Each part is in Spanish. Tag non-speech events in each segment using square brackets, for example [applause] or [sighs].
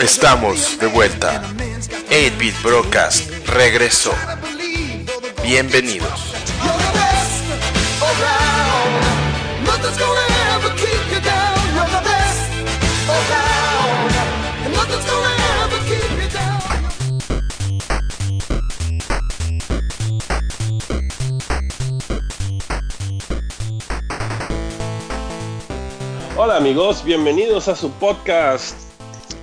Estamos de vuelta. 8-Bit Broadcast regresó. Bienvenidos. Hola amigos, bienvenidos a su podcast,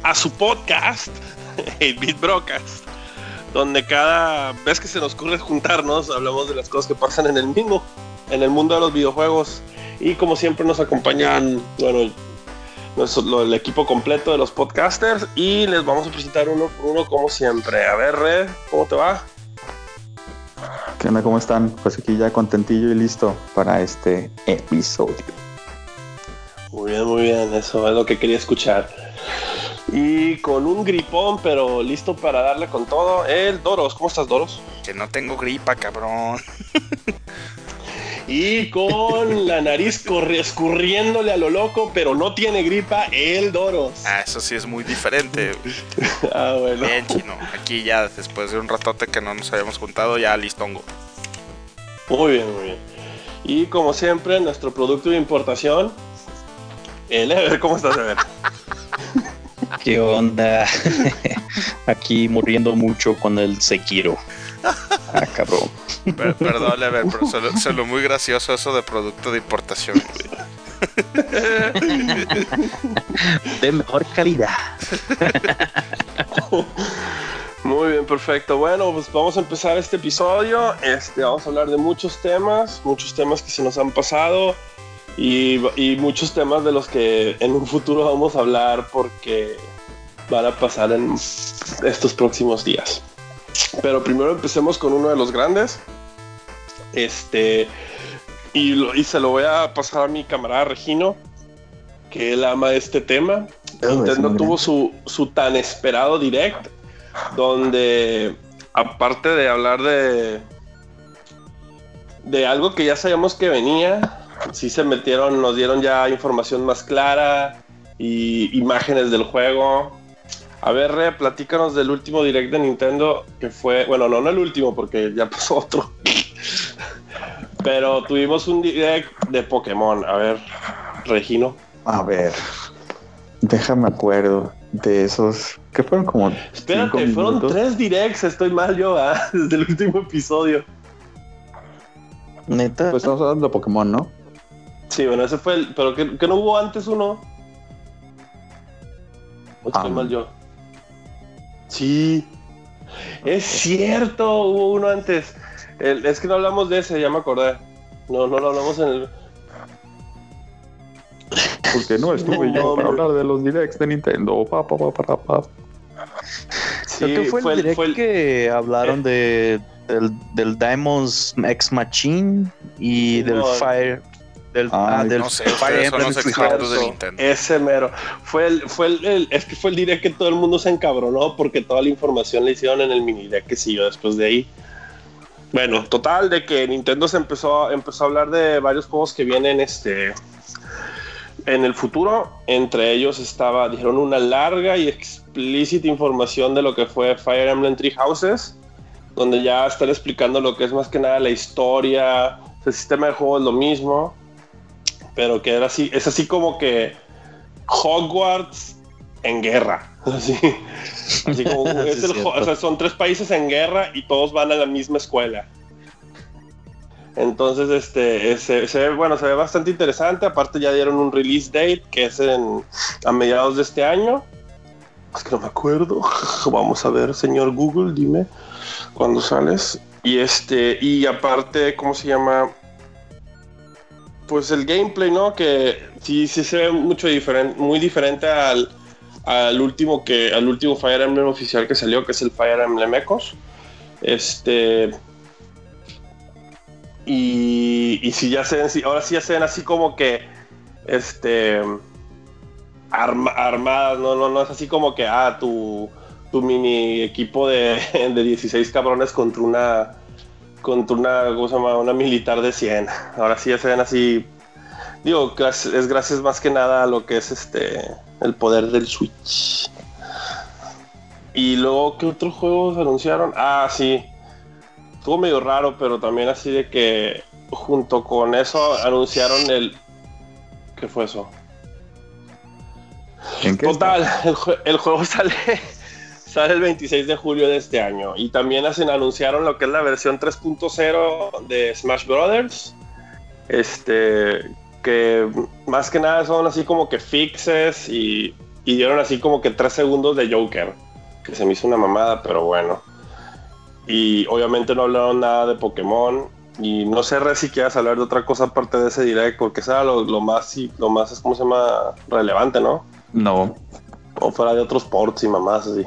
a su podcast, [laughs] 8-Bit Broadcast, donde cada vez que se nos ocurre juntarnos hablamos de las cosas que pasan en el mismo, en el mundo de los videojuegos y como siempre nos acompañan, bueno, nuestro, el equipo completo de los podcasters y les vamos a presentar uno por uno como siempre. A ver, Red, ¿cómo te va? ¿Qué onda? ¿Cómo están? Pues aquí ya contentillo y listo para este episodio. Muy bien, muy bien, eso es lo que quería escuchar. Y con un gripón, pero listo para darle con todo, el Doros. ¿Cómo estás, Doros? Que no tengo gripa, cabrón. [laughs] y con la nariz escurriéndole a lo loco, pero no tiene gripa, el Doros. Ah, eso sí es muy diferente. [laughs] ah, bueno. Bien, chino. Aquí ya, después de un ratote que no nos habíamos juntado, ya listongo. Muy bien, muy bien. Y como siempre, nuestro producto de importación, el Ever. ¿Cómo estás, Ever? [laughs] ¿Qué onda? [laughs] Aquí muriendo mucho con el Sekiro. Ah, cabrón. perdón, Ever, pero solo, solo, muy gracioso eso de producto de importación. [laughs] de mejor calidad. Muy bien, perfecto. Bueno, pues vamos a empezar este episodio. Este, vamos a hablar de muchos temas, muchos temas que se nos han pasado y, y muchos temas de los que en un futuro vamos a hablar porque van a pasar en estos próximos días. Pero primero empecemos con uno de los grandes. Este. Y, lo, y se lo voy a pasar a mi camarada Regino, que él ama este tema. Oh, Nintendo tuvo su, su tan esperado direct, donde aparte de hablar de de algo que ya sabíamos que venía, sí se metieron, nos dieron ya información más clara y imágenes del juego. A ver, Re, platícanos del último direct de Nintendo que fue, bueno, no, no el último porque ya pasó otro. [laughs] Pero tuvimos un direct de Pokémon. A ver, Regino. A ver, déjame acuerdo de esos que fueron como. Espérate, fueron tres directs, estoy mal yo, ¿ah? [laughs] desde el último episodio. Neta. Pues estamos hablando de Pokémon, ¿no? Sí, bueno, ese fue el. Pero que, que no hubo antes uno. ¿O estoy ah. mal yo? Sí. Es cierto, hubo uno antes. es que no hablamos de ese, ya me acordé. No, no lo hablamos en el. Porque no estuve yo para hablar de los directs de Nintendo. Pa, pa, pa, pa, pa. Sí, Creo que fue, el direct el... que hablaron de, del, del Diamonds X Machine y del Fire del, ah, del no sé, Fire son los expertos de Nintendo. Ese mero. Fue el, fue el, es que fue el direct que todo el mundo se encabronó porque toda la información la hicieron en el mini deck que siguió después de ahí. Bueno, total, de que Nintendo se empezó, empezó a hablar de varios juegos que vienen este, en el futuro. Entre ellos estaba, dijeron, una larga y explícita información de lo que fue Fire Emblem Three Houses, donde ya están explicando lo que es más que nada la historia, el sistema de juego es lo mismo pero que era así, es así como que Hogwarts en guerra. [laughs] Así, así como [laughs] son tres países en guerra y todos van a la misma escuela. Entonces, este, se, bueno, se ve bastante interesante. Aparte, ya dieron un release date que es en, a mediados de este año. Es que no me acuerdo. [laughs] Vamos a ver, señor Google, dime cuándo sales. Y este, y aparte, ¿cómo se llama? Pues el gameplay, ¿no? Que sí, sí se ve mucho diferente, muy diferente al, al último que, al último Fire Emblem oficial que salió, que es el Fire Emblem Echoes. Este. Y, y si ya se ven, ahora sí ya se ven así como que. Este. armadas, no, no, no es así como que, ah, tu, tu mini equipo de, [laughs] de 16 cabrones contra una contra una, ¿cómo se llama? una militar de 100. Ahora sí ya se ven así. Digo, es gracias más que nada a lo que es este el poder del Switch. y luego, ¿qué otros juegos anunciaron? Ah, sí. Estuvo medio raro, pero también así de que junto con eso anunciaron el... ¿Qué fue eso? ¿En qué Total, el, juego [laughs] sale, sale el 26 de julio de este año. Y también hacen, anunciaron lo que es la versión 3.0 de Smash Brothers. Este, que más que nada son así como que fixes y, dieron así como que 3 segundos de Joker. Que se me hizo una mamada, pero bueno. Y obviamente no hablaron nada de Pokémon. Y no sé si quieras hablar de otra cosa aparte de ese direct, porque sea lo, lo más, lo más, ¿cómo se llama? Relevante, ¿no? No. O fuera de otros ports y mamás así.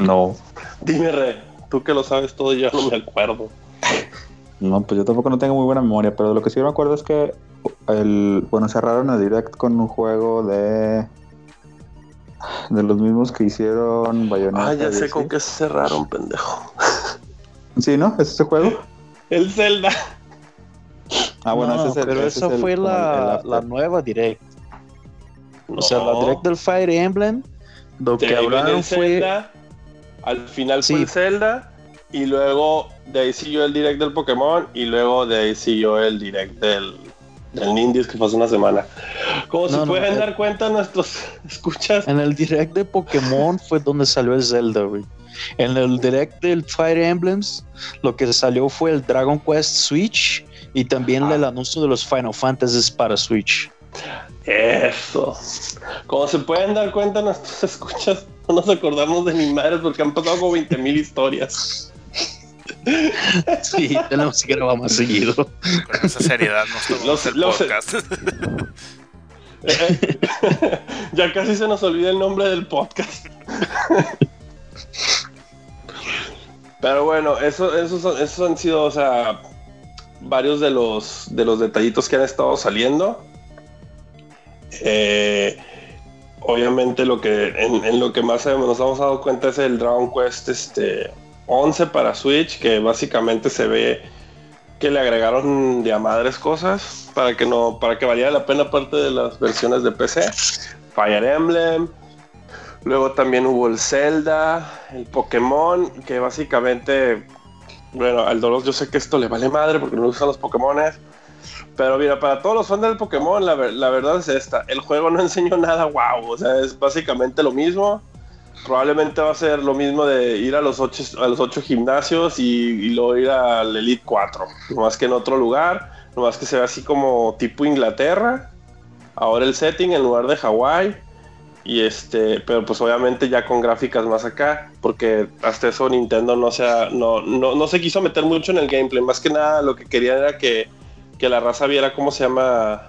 No. [laughs] Dime, Re, tú que lo sabes todo, yo no me acuerdo. No, pues yo tampoco no tengo muy buena memoria, pero lo que sí me acuerdo es que el, bueno, cerraron el direct con un juego de de los mismos que hicieron Bayonetta. Ah, ya sé con qué cerraron, pendejo. [laughs] Sí, ¿no? ¿Es ese juego? El Zelda. Ah, bueno, ese es el, Pero eso fue la, la, nueva direct. O sea, la direct del Fire Emblem, lo que hablaron fue. al final fue el Zelda, y luego de ahí siguió el direct del Pokémon, y luego de ahí siguió el direct del, del Nindies que pasó una semana. Como se pueden dar cuenta nuestros [laughs] escuchas. En el direct de Pokémon fue donde salió el Zelda, güey. En el direct del Fire Emblems, lo que salió fue el Dragon Quest Switch y también el anuncio de los Final Fantasies para Switch. Eso. Como se pueden dar cuenta nuestros [laughs] escuchas, no nos acordamos de mi madre porque han pasado como 20 mil historias. [laughs] Sí, tenemos que grabar más seguido. Con esa seriedad nos tomamos podcast. [laughs] ya casi se nos olvida el nombre del podcast. Pero bueno, eso, esos han sido, o sea, varios de los, de los detallitos que han estado saliendo. Eh, obviamente lo que en, lo que más nos hemos dado cuenta es el Dragon Quest este 11 para Switch que básicamente se ve que le agregaron de a madres cosas para que no para que valiera la pena parte de las versiones de PC Fire Emblem luego también hubo el Zelda el Pokémon que básicamente bueno al Dolos yo sé que esto le vale madre porque no usan los Pokémones pero mira, para todos los fans del Pokémon, la, verdad es esta. El juego no [laughs] enseñó nada wow. O sea, es básicamente lo mismo. Probablemente va a ser lo mismo de ir a los ocho, a los ocho gimnasios y, luego ir al Elite 4. más que en otro lugar. más que se ve así como tipo Inglaterra. Ahora el setting en lugar de Hawái. Y este, pero pues obviamente ya con gráficas más acá, porque hasta eso Nintendo no se, no, no, no se quiso meter mucho en el gameplay. Más que nada lo que querían era que que la raza viera cómo se llama,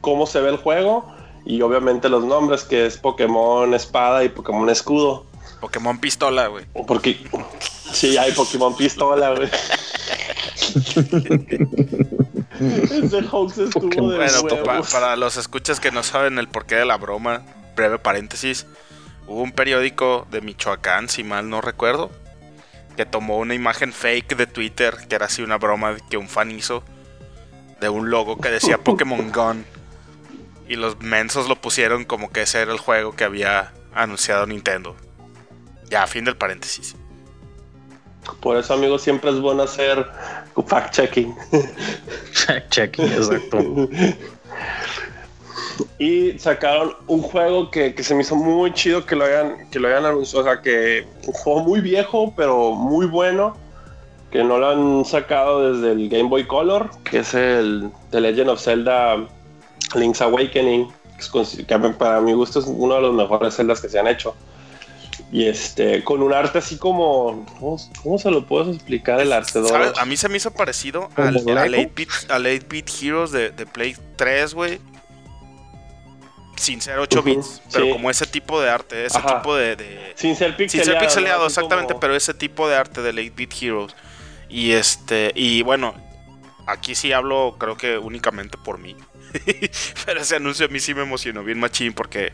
cómo se ve el juego y obviamente los nombres, que es Pokémon Espada y Pokémon Escudo. Pokémon Pistola, güey. Porque sí, hay Pokémon Pistola, güey. [laughs] Ese hoax estuvo de Bueno, para los escuchas que no saben el porqué de la broma, breve paréntesis, hubo un periódico de Michoacán, si mal no recuerdo, que tomó una imagen fake de Twitter, que era así una broma que un fan hizo, de un logo que decía Pokémon Gun. Y los mensos lo pusieron como que ese era el juego que había anunciado Nintendo. Ya, fin del paréntesis. Por eso, amigos, siempre es bueno hacer fact-checking. [laughs] Fact-checking, exacto. y sacaron un juego que, que, se me hizo muy chido que lo hayan, que lo hayan anunciado. O sea, que un juego muy viejo, pero muy bueno que no lo han sacado desde el Game Boy Color, que es el The Legend of Zelda Link's Awakening, que para mi gusto es uno de los mejores Zeldas que se han hecho. Y este, con un arte así como. ¿Cómo, se lo puedo explicar el arte? A mí se me hizo parecido al, 8-bit Heroes de, Play 3, güey. Sin ser 8 bits, pero como ese tipo de arte, ese tipo de, Sin ser pixeleado. Sin ser pixeleado, exactamente, pero ese tipo de arte del 8-bit Heroes. Y este, y bueno, aquí sí hablo creo que únicamente por mí. [laughs] pero ese anuncio a mí sí me emocionó bien machín porque...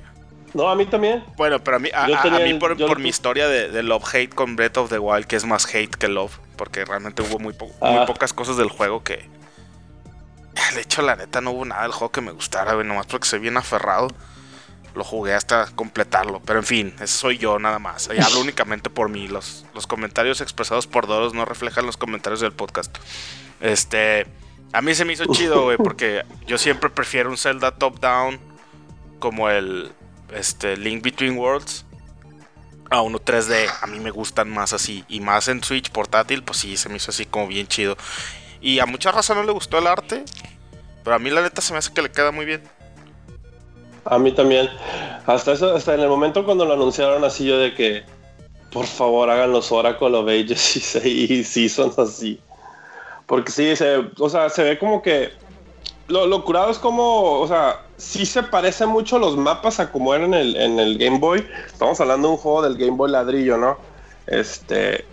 No, a mí también. Bueno, pero a mí, a, mí por, mi historia de, Love Hate con Breath of the Wild, que es más hate que love, porque realmente hubo muy, muy ah. pocas cosas del juego que... [laughs] De hecho, la neta, no hubo nada del juego que me gustara, nomás porque soy bien aferrado. Lo jugué hasta completarlo. Pero en fin, ese soy yo nada más. Y hablo [laughs] únicamente por mí. Los, los comentarios expresados por Doros no reflejan los comentarios del podcast. Este. A mí se me hizo chido, güey, [laughs] porque yo siempre prefiero un Zelda top-down como el este, Link Between Worlds a uno 3D. A mí me gustan más así. Y más en Switch portátil, pues sí, se me hizo así como bien chido. Y a mucha raza no le gustó el arte. Pero a mí la neta se me hace que le queda muy bien. A mí también. Hasta eso, hasta en el momento cuando lo anunciaron así yo de que por favor hagan los Oracle of Ages y, Seasons así. Porque sí, se, o sea, se ve como que lo, lo, curado es como, o sea, sí se parece mucho los mapas a como eran en el, en el Game Boy. Estamos hablando de un juego del Game Boy ladrillo, ¿no? Este,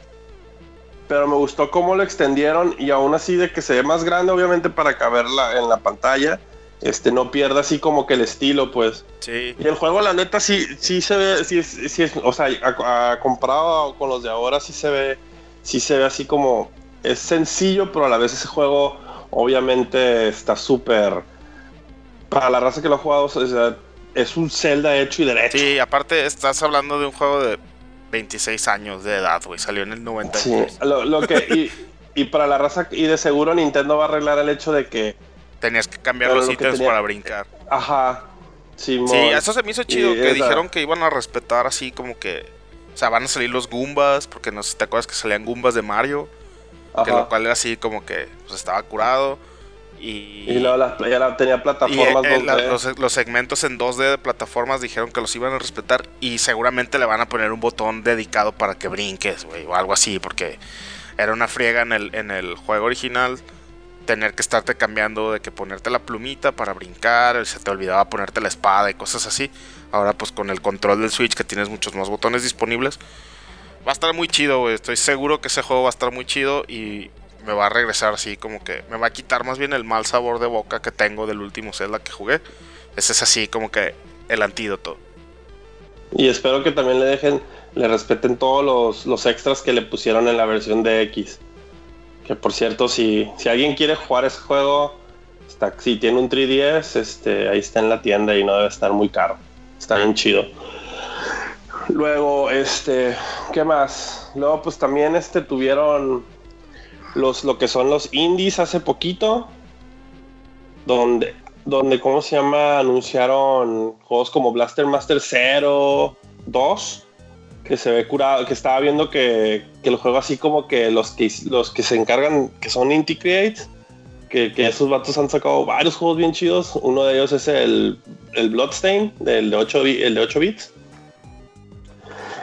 pero me gustó cómo lo extendieron y aún así de que se ve más grande, obviamente para caberla en la pantalla este no pierda así como que el estilo, pues. Sí. Y el juego, la neta, sí, sí se ve, sí, sí es, o sea, comparado con los de ahora, sí se ve, sí se ve así como, es sencillo, pero a la vez ese juego, obviamente, está súper, para la raza que lo ha jugado, es un Zelda hecho y derecho. Sí, aparte estás hablando de un juego de 26 años de edad, güey, salió en el 90. Sí, lo, que, y, y para la raza, y de seguro Nintendo va a arreglar el hecho de que Tenías que cambiar los ítems para brincar. Ajá. Sí, eso se me hizo chido, que dijeron que iban a respetar así como que... O sea, van a salir los Goombas, porque no sé si te acuerdas que salían Goombas de Mario. Que lo cual era así como que pues, estaba curado. Y, y luego ya tenía plataformas y, eh, Los, segmentos en 2D de plataformas dijeron que los iban a respetar y seguramente le van a poner un botón dedicado para que brinques, güey, o algo así, porque era una friega en el, en el juego original tener que estarte cambiando de que ponerte la plumita para brincar, se te olvidaba ponerte la espada y cosas así. Ahora pues con el control del Switch que tienes muchos más botones disponibles, va a estar muy chido, Estoy seguro que ese juego va a estar muy chido y me va a regresar así como que me va a quitar más bien el mal sabor de boca que tengo del último Zelda que jugué. Ese es así como que el antídoto. Y espero que también le dejen, le respeten todos los, los extras que le pusieron en la versión de X. Que por cierto, si, si alguien quiere jugar ese juego, si tiene un 3DS, este, ahí está en la tienda y no debe estar muy caro. Está bien chido. Luego, este, ¿qué más? Luego, pues también este, tuvieron los, lo que son los indies hace poquito. Donde, donde, ¿cómo se llama? Anunciaron juegos como Blaster Master 0, 2 que se ve curado, que estaba viendo que, que el juego así como que los que los que se encargan, que son Inti Creates, que, que, esos vatos han sacado varios juegos bien chidos. Uno de ellos es el, el Bloodstain, del de 8, el de 8 bits.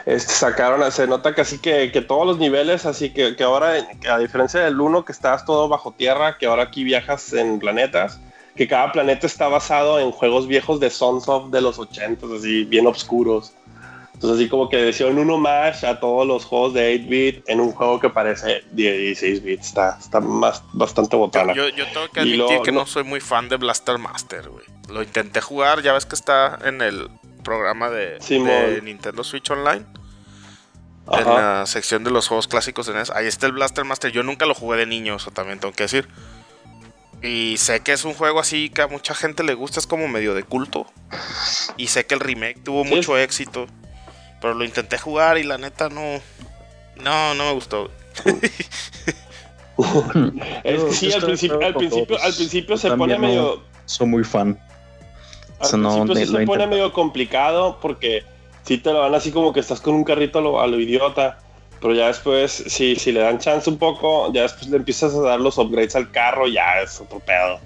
Este, sacaron, se nota que así que, que todos los niveles, así que, que, ahora, a diferencia del 1 que estás todo bajo tierra, que ahora aquí viajas en planetas, que cada planeta está basado en juegos viejos de Sunsoft de los 80, así bien oscuros. Entonces así como que decían uno más a todos los juegos de 8-bit en un juego que parece de 16 bits. Está, está más, bastante botana. Yo, yo tengo que admitir que no soy muy fan de Blaster Master, güey. Lo intenté jugar, ya ves que está en el programa de, Nintendo Switch Online. En la sección de los juegos clásicos en NES. Ahí está el Blaster Master. Yo nunca lo jugué de niño, eso también tengo que decir. Y sé que es un juego así que a mucha gente le gusta, es como medio de culto. Y sé que el remake tuvo mucho éxito. Pero lo intenté jugar y la neta no. No, no me gustó. [laughs] [laughs] es que sí, al principio, al principio, al principio se pone medio. Soy muy fan. Al principio sí se pone medio complicado porque si te lo dan así como que estás con un carrito a lo, a lo idiota. Pero ya después, si, si le dan chance un poco, ya después le empiezas a dar los upgrades al carro, ya es otro pedo.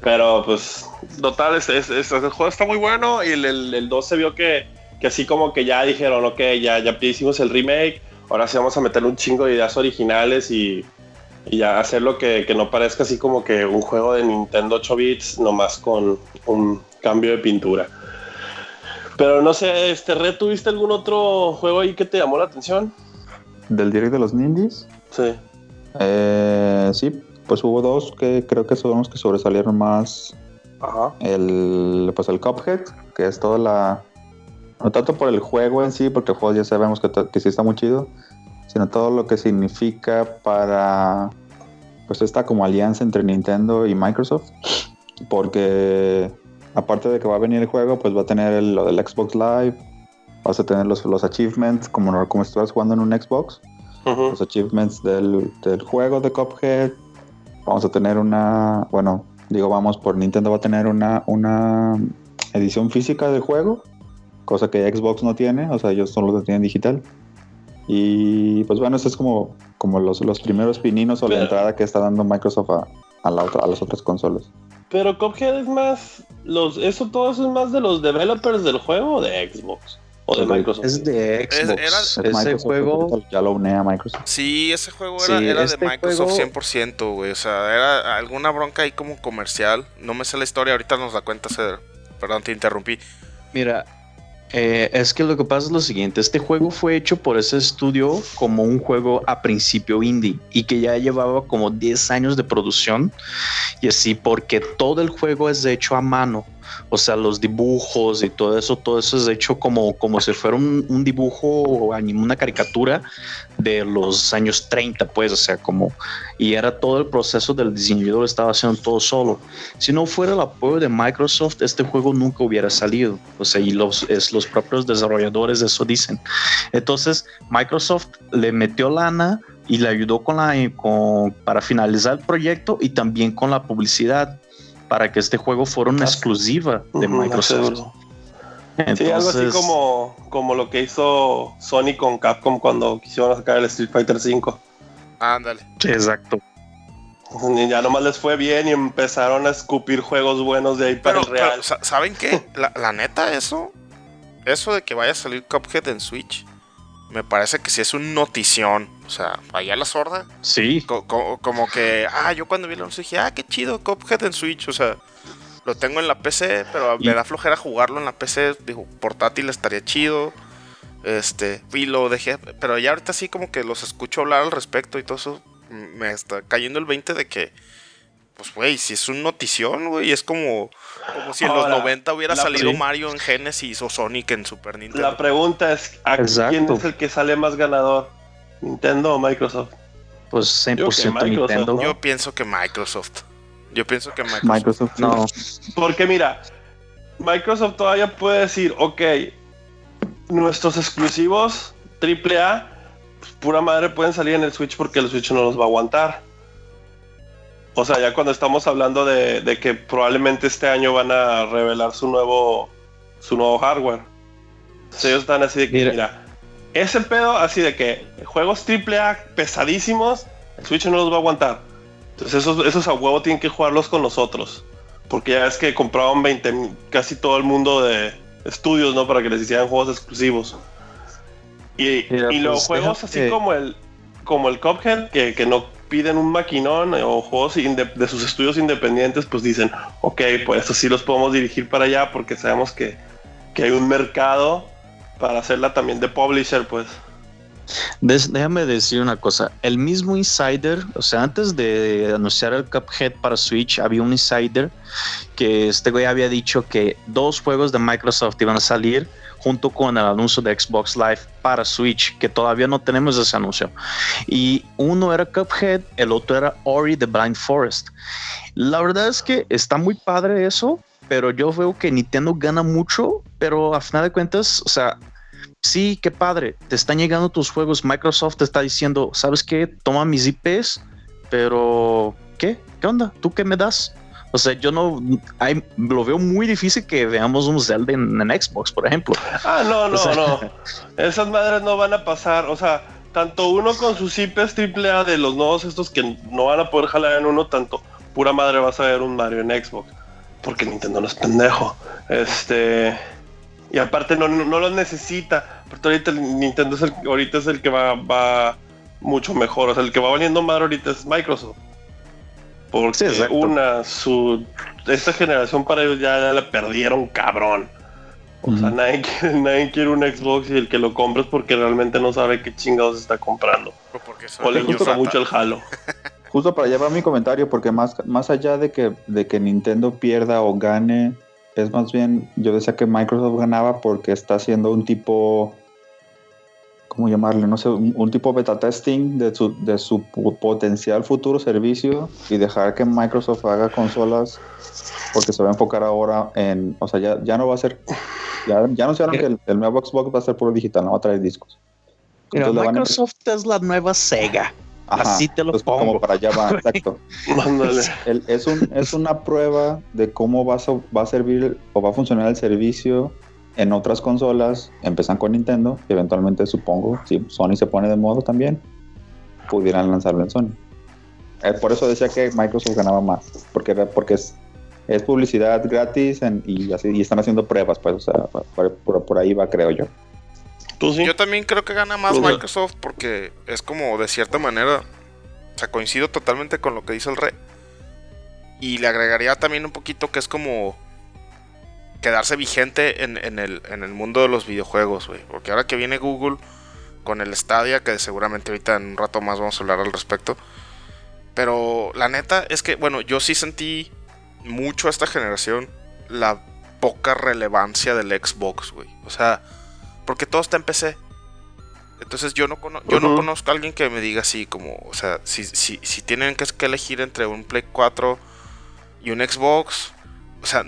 Pero pues, total, es, es, el juego está muy bueno y el, el, el 2 se vio que que así como que ya dijeron, ok, ya, ya hicimos el remake, ahora sí vamos a meter un chingo de ideas originales y, y ya hacerlo que, que no parezca así como que un juego de Nintendo 8 bits, nomás con un cambio de pintura. Pero no sé, este Red, ¿tuviste algún otro juego ahí que te llamó la atención? ¿Del direct de los Nindies? Sí. Eh, sí, pues hubo dos que creo que son los que sobresalieron más. Ajá. El, pues el Cuphead, que es toda la, no tanto por el juego en sí, porque el juego ya sabemos que, que sí está muy chido, sino todo lo que significa para pues esta como alianza entre Nintendo y Microsoft, porque aparte de que va a venir el juego, pues va a tener el- lo del Xbox Live, vas a tener los, los achievements como, como si estuvieras jugando en un Xbox, los achievements del, del juego de Cuphead. Vamos a tener una, bueno, digo vamos, por Nintendo va a tener una, una edición física del juego, cosa que Xbox no tiene, o sea, ellos solo lo tienen digital. Y pues bueno, eso es como, como los, los primeros pininos o la entrada que está dando Microsoft a, a, la otra- a las otras consolas. Pero Cuphead es más. Los, eso todo eso es más de los developers del juego o de Xbox. O de Microsoft. Es de Xbox. era- Es Ese Microsoft, juego. Ya lo une a Microsoft. Sí, ese juego Sí, era, era este de Microsoft juego- 100%, güey. O sea, era alguna bronca ahí como comercial. No me sé la historia, ahorita nos la cuenta Ceder. Perdón, te interrumpí. Mira, eh, es que lo que pasa es lo siguiente, este juego fue hecho por ese estudio como un juego a principio indie y que ya llevaba como 10 años de producción y así porque todo el juego es hecho a mano. O sea, los dibujos y todo eso, todo eso es hecho como, como si fuera un, un dibujo o una caricatura de los años 30, pues, o sea, como, y era todo el proceso del diseñador, estaba haciendo todo solo. Si no fuera el apoyo de Microsoft, este juego nunca hubiera salido. O sea, y los, es, los propios desarrolladores de eso dicen. Entonces, Microsoft le metió lana y le ayudó con la, con, para finalizar el proyecto y también con la publicidad para que este juego fuera una exclusiva de Microsoft. Sí, algo así como, como lo que hizo Sony con Capcom cuando quisieron sacar el Street Fighter V. Ándale. exacto. Y Ya nomás les fue bien y empezaron a escupir juegos buenos de ahí para Pero, el real. pero, ¿saben qué? La, la neta, eso. Eso de que vaya a salir Cuphead en Switch. Me parece que sí es un notición. O sea, allá la sorda. Sí, co- co- como que, ah, yo cuando vi el anuncio dije, ah, qué chido, Cuphead en Switch. O sea, lo tengo en la PC, pero Y- me da flojera jugarlo en la PC. Digo, portátil estaría chido. Este, y lo dejé, pero ya ahorita sí como que los escucho hablar al respecto y todo eso. Me está cayendo el 20 de que, pues, güey, si es un notición, güey, es como, como si en Ahora, los 90 hubiera salido sí. Mario en Genesis o Sonic en Super Nintendo. La pregunta es, ¿a Exacto. quién es el que sale más ganador? ¿Nintendo o Microsoft? pues 100% Microsoft, Nintendo. ¿no? Yo pienso que Microsoft. Yo pienso que Microsoft. Microsoft. No, Porque mira, Microsoft todavía puede decir, ok, nuestros exclusivos AAA, pues, pura madre pueden salir en el Switch porque el Switch no los va a aguantar. O sea, ya cuando estamos hablando de, de que probablemente este año van a revelar su nuevo, su nuevo hardware. Entonces ellos están así de que, Mira. mira, ese pedo así de que juegos AAA pesadísimos, el Switch no los va a aguantar. Entonces esos, esos a huevo tienen que jugarlos con nosotros. Porque ya es que compraban 20, mil- casi todo el mundo de estudios, ¿no? Para que les hicieran juegos exclusivos. Y, Mira, y los pues, juegos así como el como el Cuphead, que, que no piden un maquinón eh, o juegos de sus estudios independientes, pues dicen, ok, pues eso sí los podemos dirigir para allá porque sabemos que, que hay un mercado para hacerla también de publisher, pues. Déjame decir una cosa. El mismo Insider, o sea, antes de anunciar el Cuphead para Switch, había un Insider que este güey había dicho que dos juegos de Microsoft iban a salir junto con el anuncio de Xbox Live para Switch, que todavía no tenemos ese anuncio. Y uno era Cuphead, el otro era Ori the Blind Forest. La verdad es que está muy padre eso, pero yo veo que Nintendo gana mucho, pero a final de cuentas, o sea, sí, qué padre, te están llegando tus juegos, Microsoft te está diciendo, ¿sabes qué? Toma mis IPs, pero ¿qué? ¿Qué onda? ¿Tú qué me das? O sea, yo no, hay- lo veo muy difícil que veamos un Zelda en, en Xbox, por ejemplo. Ah, no, no, O sea- no. [laughs] Esas madres no van a pasar. O sea, tanto uno con sus IPs AAA de los nuevos estos que no van a poder jalar en uno, tanto pura madre vas a ver un Mario en Xbox. Porque Nintendo no es pendejo. Este. Y aparte no, no, no lo necesita. Porque ahorita el Nintendo es el, ahorita es el que va, va mucho mejor. O sea, el que va valiendo madre ahorita es Microsoft. Porque Sí, una, su. Esta generación para ellos ya, ya la perdieron cabrón. O sea, nadie quiere, [laughs] nadie quiere un Xbox y el que lo compra es porque realmente no sabe qué chingados está comprando. O le gusta mucho el Halo. [laughs] Justo para llevar mi comentario, porque más, más allá de que, de que Nintendo pierda o gane, es más bien, yo decía que Microsoft ganaba porque está haciendo un tipo ¿cómo llamarle? No sé, un, un tipo beta testing de su, de su potencial futuro servicio y dejar que Microsoft haga consolas porque se va a enfocar ahora en, o sea, ya, ya no va a ser, ya, ya anunciaron que el, el nuevo Xbox va a ser puro digital, no va a traer discos. Mira, Entonces van a- Microsoft es la nueva Sega. Ajá, así te lo entonces, pongo. Como para allá va, [laughs] exacto. Mándale. El- es, un, es una prueba de cómo va a, va a servir o va a funcionar el servicio en otras consolas. Empiezan con Nintendo y eventualmente supongo, si Sony se pone de modo también, pudieran lanzarlo en Sony. Eh, por eso decía que Microsoft ganaba más, porque, era- porque es, es publicidad gratis en- y, así, y están haciendo pruebas, pues, o sea, por, por- por ahí va, creo yo. ¿Tú sí? Yo también creo que gana más. Microsoft porque es como de cierta manera. O sea, coincido totalmente con lo que dice el rey. Y le agregaría también un poquito que es como quedarse vigente en, en el, en el mundo de los videojuegos, güey. Porque ahora que viene Google con el Stadia, que seguramente ahorita en un rato más vamos a hablar al respecto. Pero la neta es que, bueno, yo sí sentí mucho a esta generación la poca relevancia del Xbox, güey. O sea, porque todo está en PC. Entonces yo no, cono- yo no conozco a alguien que me diga así como, o sea, si, si, si tienen que, que elegir entre un Play 4 y un Xbox, o sea,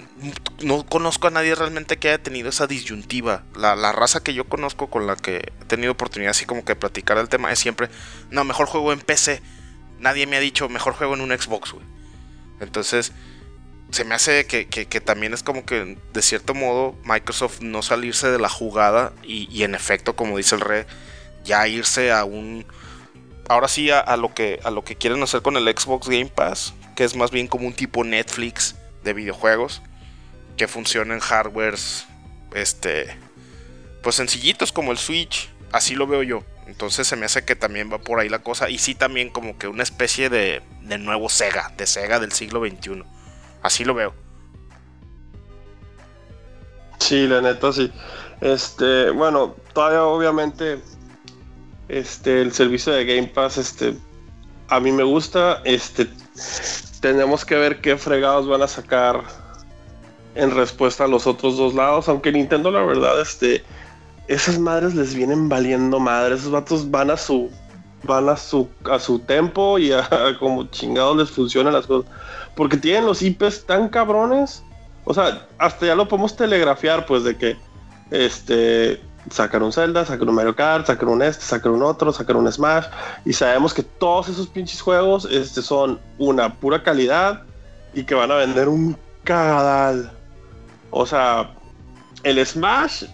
no conozco a nadie realmente que haya tenido esa disyuntiva. La, la raza que yo conozco con la que he tenido oportunidad así como que platicar el tema es siempre, no, mejor juego en PC. Nadie me ha dicho, mejor juego en un Xbox, güey. Entonces, se me hace que, que- también es como que, de cierto modo, Microsoft no salirse de la jugada y, y en efecto, como dice el rey, ya irse a un... Ahora sí a, a lo que, a lo que quieren hacer con el Xbox Game Pass, que es más bien como un tipo Netflix de videojuegos, que funciona en hardwares, este, pues sencillitos como el Switch, así lo veo yo. Entonces se me hace que también va por ahí la cosa. Y sí también como que una especie de, de nuevo Sega, de Sega del siglo XXI. Así lo veo. Sí, la neta sí. Este, bueno, todavía obviamente este el servicio de Game Pass este a mí me gusta, este tenemos que ver qué fregados van a sacar en respuesta a los otros dos lados, aunque Nintendo la verdad este esas madres les vienen valiendo madre, esos vatos van a su van a su a su tempo y a, [laughs] como chingados les funcionan las cosas, porque tienen los IPs tan cabrones. O sea, hasta ya lo podemos telegrafiar, pues, de que este sacan un Zelda, sacan un Mario Kart, sacan un este, sacan un otro, sacan un Smash, y sabemos que todos esos pinches juegos este, son una pura calidad y que van a vender un cagadal. O sea, el Smash,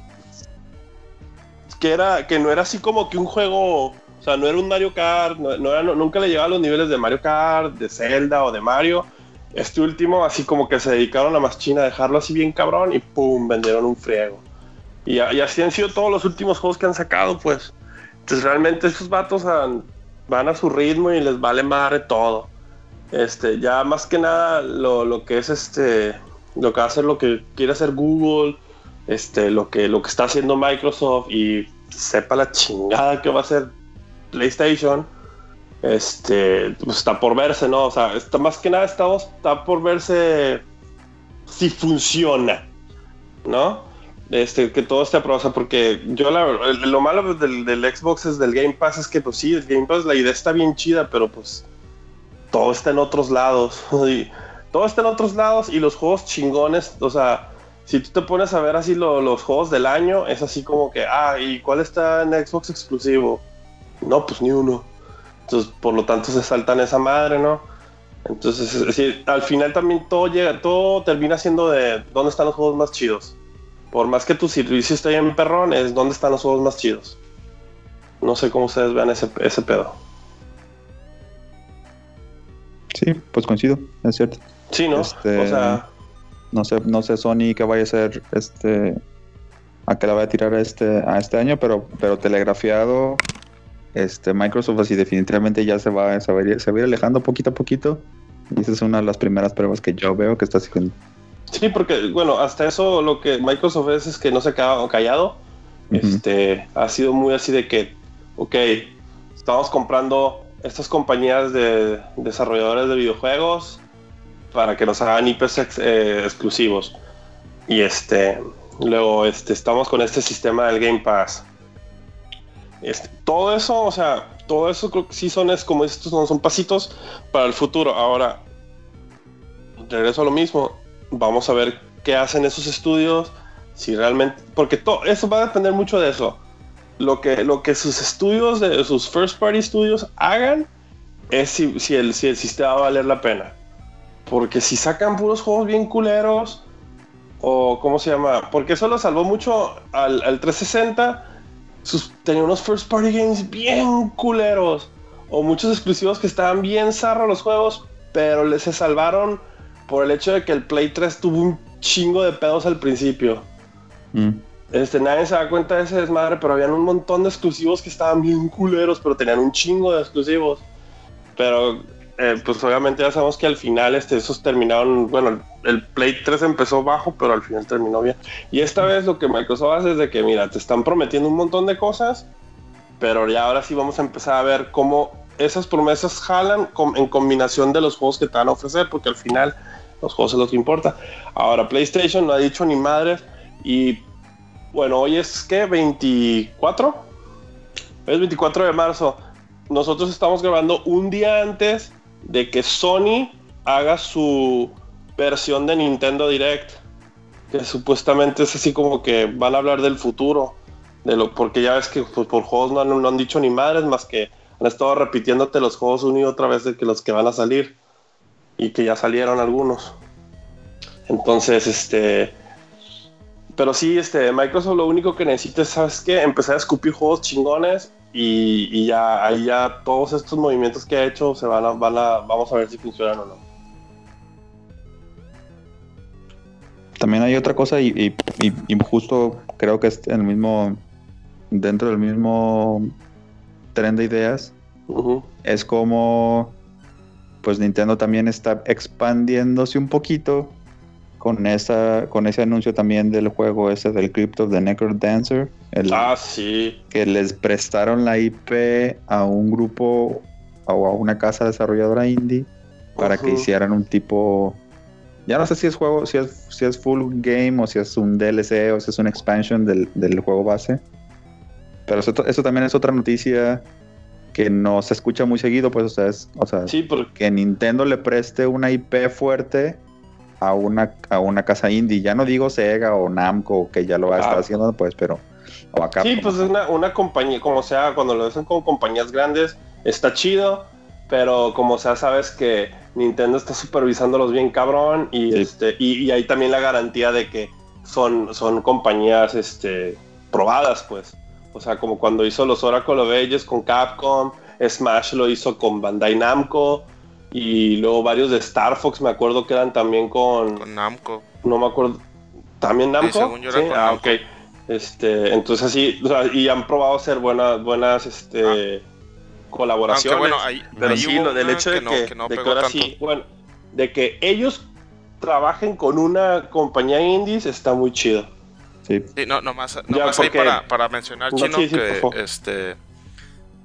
que era, que no era así como que un juego, o sea, no era un Mario Kart, no, era- nunca le llegaba a los niveles de Mario Kart, de Zelda o de Mario. Este último, así como que se dedicaron a más China a dejarlo así bien cabrón y pum, vendieron un friego. Y, así han sido todos los últimos juegos que han sacado, pues. Entonces realmente esos vatos van a su ritmo y les vale madre todo. Este, ya más que nada lo, lo que es este, lo que hacer lo que quiere hacer Google, este, lo que, lo que está haciendo Microsoft y sepa la chingada que va a hacer PlayStation este pues está por verse, ¿no? O sea, está más que nada estamos, está por verse si funciona, ¿no? Este, que todo esté aprobado, porque yo la lo malo del, del Xbox es del Game Pass es que pues sí, el Game Pass la idea está bien chida, pero pues todo está en otros lados. [laughs] y todo está en otros lados y los juegos chingones, o sea, si tú te pones a ver así lo- los juegos del año, es así como que, ah, ¿y cuál está en Xbox exclusivo? No, pues ni uno. Entonces, por lo tanto, se saltan esa madre, ¿no? Entonces, es decir, al final también todo llega, todo termina siendo de dónde están los juegos más chidos. Por más que tu servicio esté en perrón, es dónde están los juegos más chidos. No sé cómo ustedes vean ese, ese pedo. Sí, pues coincido, es cierto. Sí, ¿no? Este- O sea, No sé, no sé Sony que vaya a ser este a que la vaya a tirar a este a este año, pero pero telegrafiado este Microsoft así definitivamente ya se va, se va, a ir, se va a ir alejando poquito a poquito. Y esa es una de las primeras pruebas que yo veo que está haciendo. Sí, porque, bueno, hasta eso lo que Microsoft es es que no se ha quedado callado. Este, ha sido muy así de que, ok, estamos comprando estas compañías de desarrolladores de videojuegos para que nos hagan IPs ex- eh, exclusivos. Y este, luego este, estamos con este sistema del Game Pass. Este, todo eso, o sea, todo eso creo que sí son, es como estos son, son pasitos para el futuro. Ahora, regreso a lo mismo. Vamos a ver qué hacen esos estudios. Si realmente. Porque todo eso va a depender mucho de eso. Lo que, lo que sus estudios, de sus first party estudios hagan, es si, si, el, si el sistema va a valer la pena. Porque si sacan puros juegos bien culeros, o ¿cómo se llama? Porque eso lo salvó mucho al, al 360. Sus, tenía unos first party games bien culeros. O muchos exclusivos que estaban bien zarros los juegos, pero les se salvaron por el hecho de que el Play 3 tuvo un chingo de pedos al principio. Mm. Este, nadie se da cuenta de ese desmadre, pero habían un montón de exclusivos que estaban bien culeros, pero tenían un chingo de exclusivos. Pero, eh, pues obviamente ya sabemos que al final este, esos terminaron, bueno, el Play 3 empezó bajo, pero al final terminó bien. Y esta vez lo que Microsoft hace es de que, mira, te están prometiendo un montón de cosas, pero ya ahora sí vamos a empezar a ver cómo esas promesas jalan en combinación de los juegos que te van a ofrecer, porque al final los juegos es lo que importa. Ahora, PlayStation no ha dicho ni madres y bueno, hoy es que 24. Hoy es 24 de marzo. Nosotros estamos grabando un día antes de que Sony haga su versión de Nintendo Direct. Que supuestamente es así como que van a hablar del futuro. De lo, porque ya ves que pues, por juegos no han, no han dicho ni madres más que han estado repitiéndote los juegos una y otra vez de que los que van a salir. Y que ya salieron algunos. Entonces, este. Pero sí, este, Microsoft lo único que necesita es, ¿sabes qué? Empezar a escupir juegos chingones y, y ya, ahí ya todos estos movimientos que ha hecho se van a, van a, vamos a ver si funcionan o no. También hay otra cosa y, y- justo creo que es el mismo, dentro del mismo tren de ideas, es como pues Nintendo también está expandiéndose un poquito con esa con ese anuncio también del juego ese del Crypt of the Necro Dancer el, Ah, sí. que les prestaron la IP a un grupo o a una casa desarrolladora indie para que hicieran un tipo ya no sé si es juego si es si es full game o si es un DLC o si es una expansion del, del juego base pero eso, eso también es otra noticia que no se escucha muy seguido pues o sea es o sea Sí, porque que Nintendo le preste una IP fuerte a una, a una casa indie. Ya no digo Sega o Namco, que ya lo va a estar Ah. haciendo, pues, pero. O acá. Sí, pues es una, una compañía, como sea, cuando lo hacen como compañías grandes, está chido, pero como sea, sabes que Nintendo está supervisándolos bien cabrón y, Sí. este, y, y hay también la garantía de que son, son compañías este, probadas, pues. O sea, como cuando hizo los Oracle of Ages con Capcom, Smash lo hizo con Bandai Namco y luego varios de Star Fox, me acuerdo que eran también con Con Namco. no me acuerdo. ¿También Namco? según yo era con ah, Namco. ok. Este, entonces así, o sea, y han probado hacer buenas, buenas, este, colaboraciones. Aunque bueno, ahí, pero ahí sí, lo del hecho de no, que, que no de que ahora sí, bueno, de que ellos trabajen con una compañía indies está muy chido. Sí. Sí, no, nomás, Ya, ahí para, para mencionar, No, Chino, sí, que este...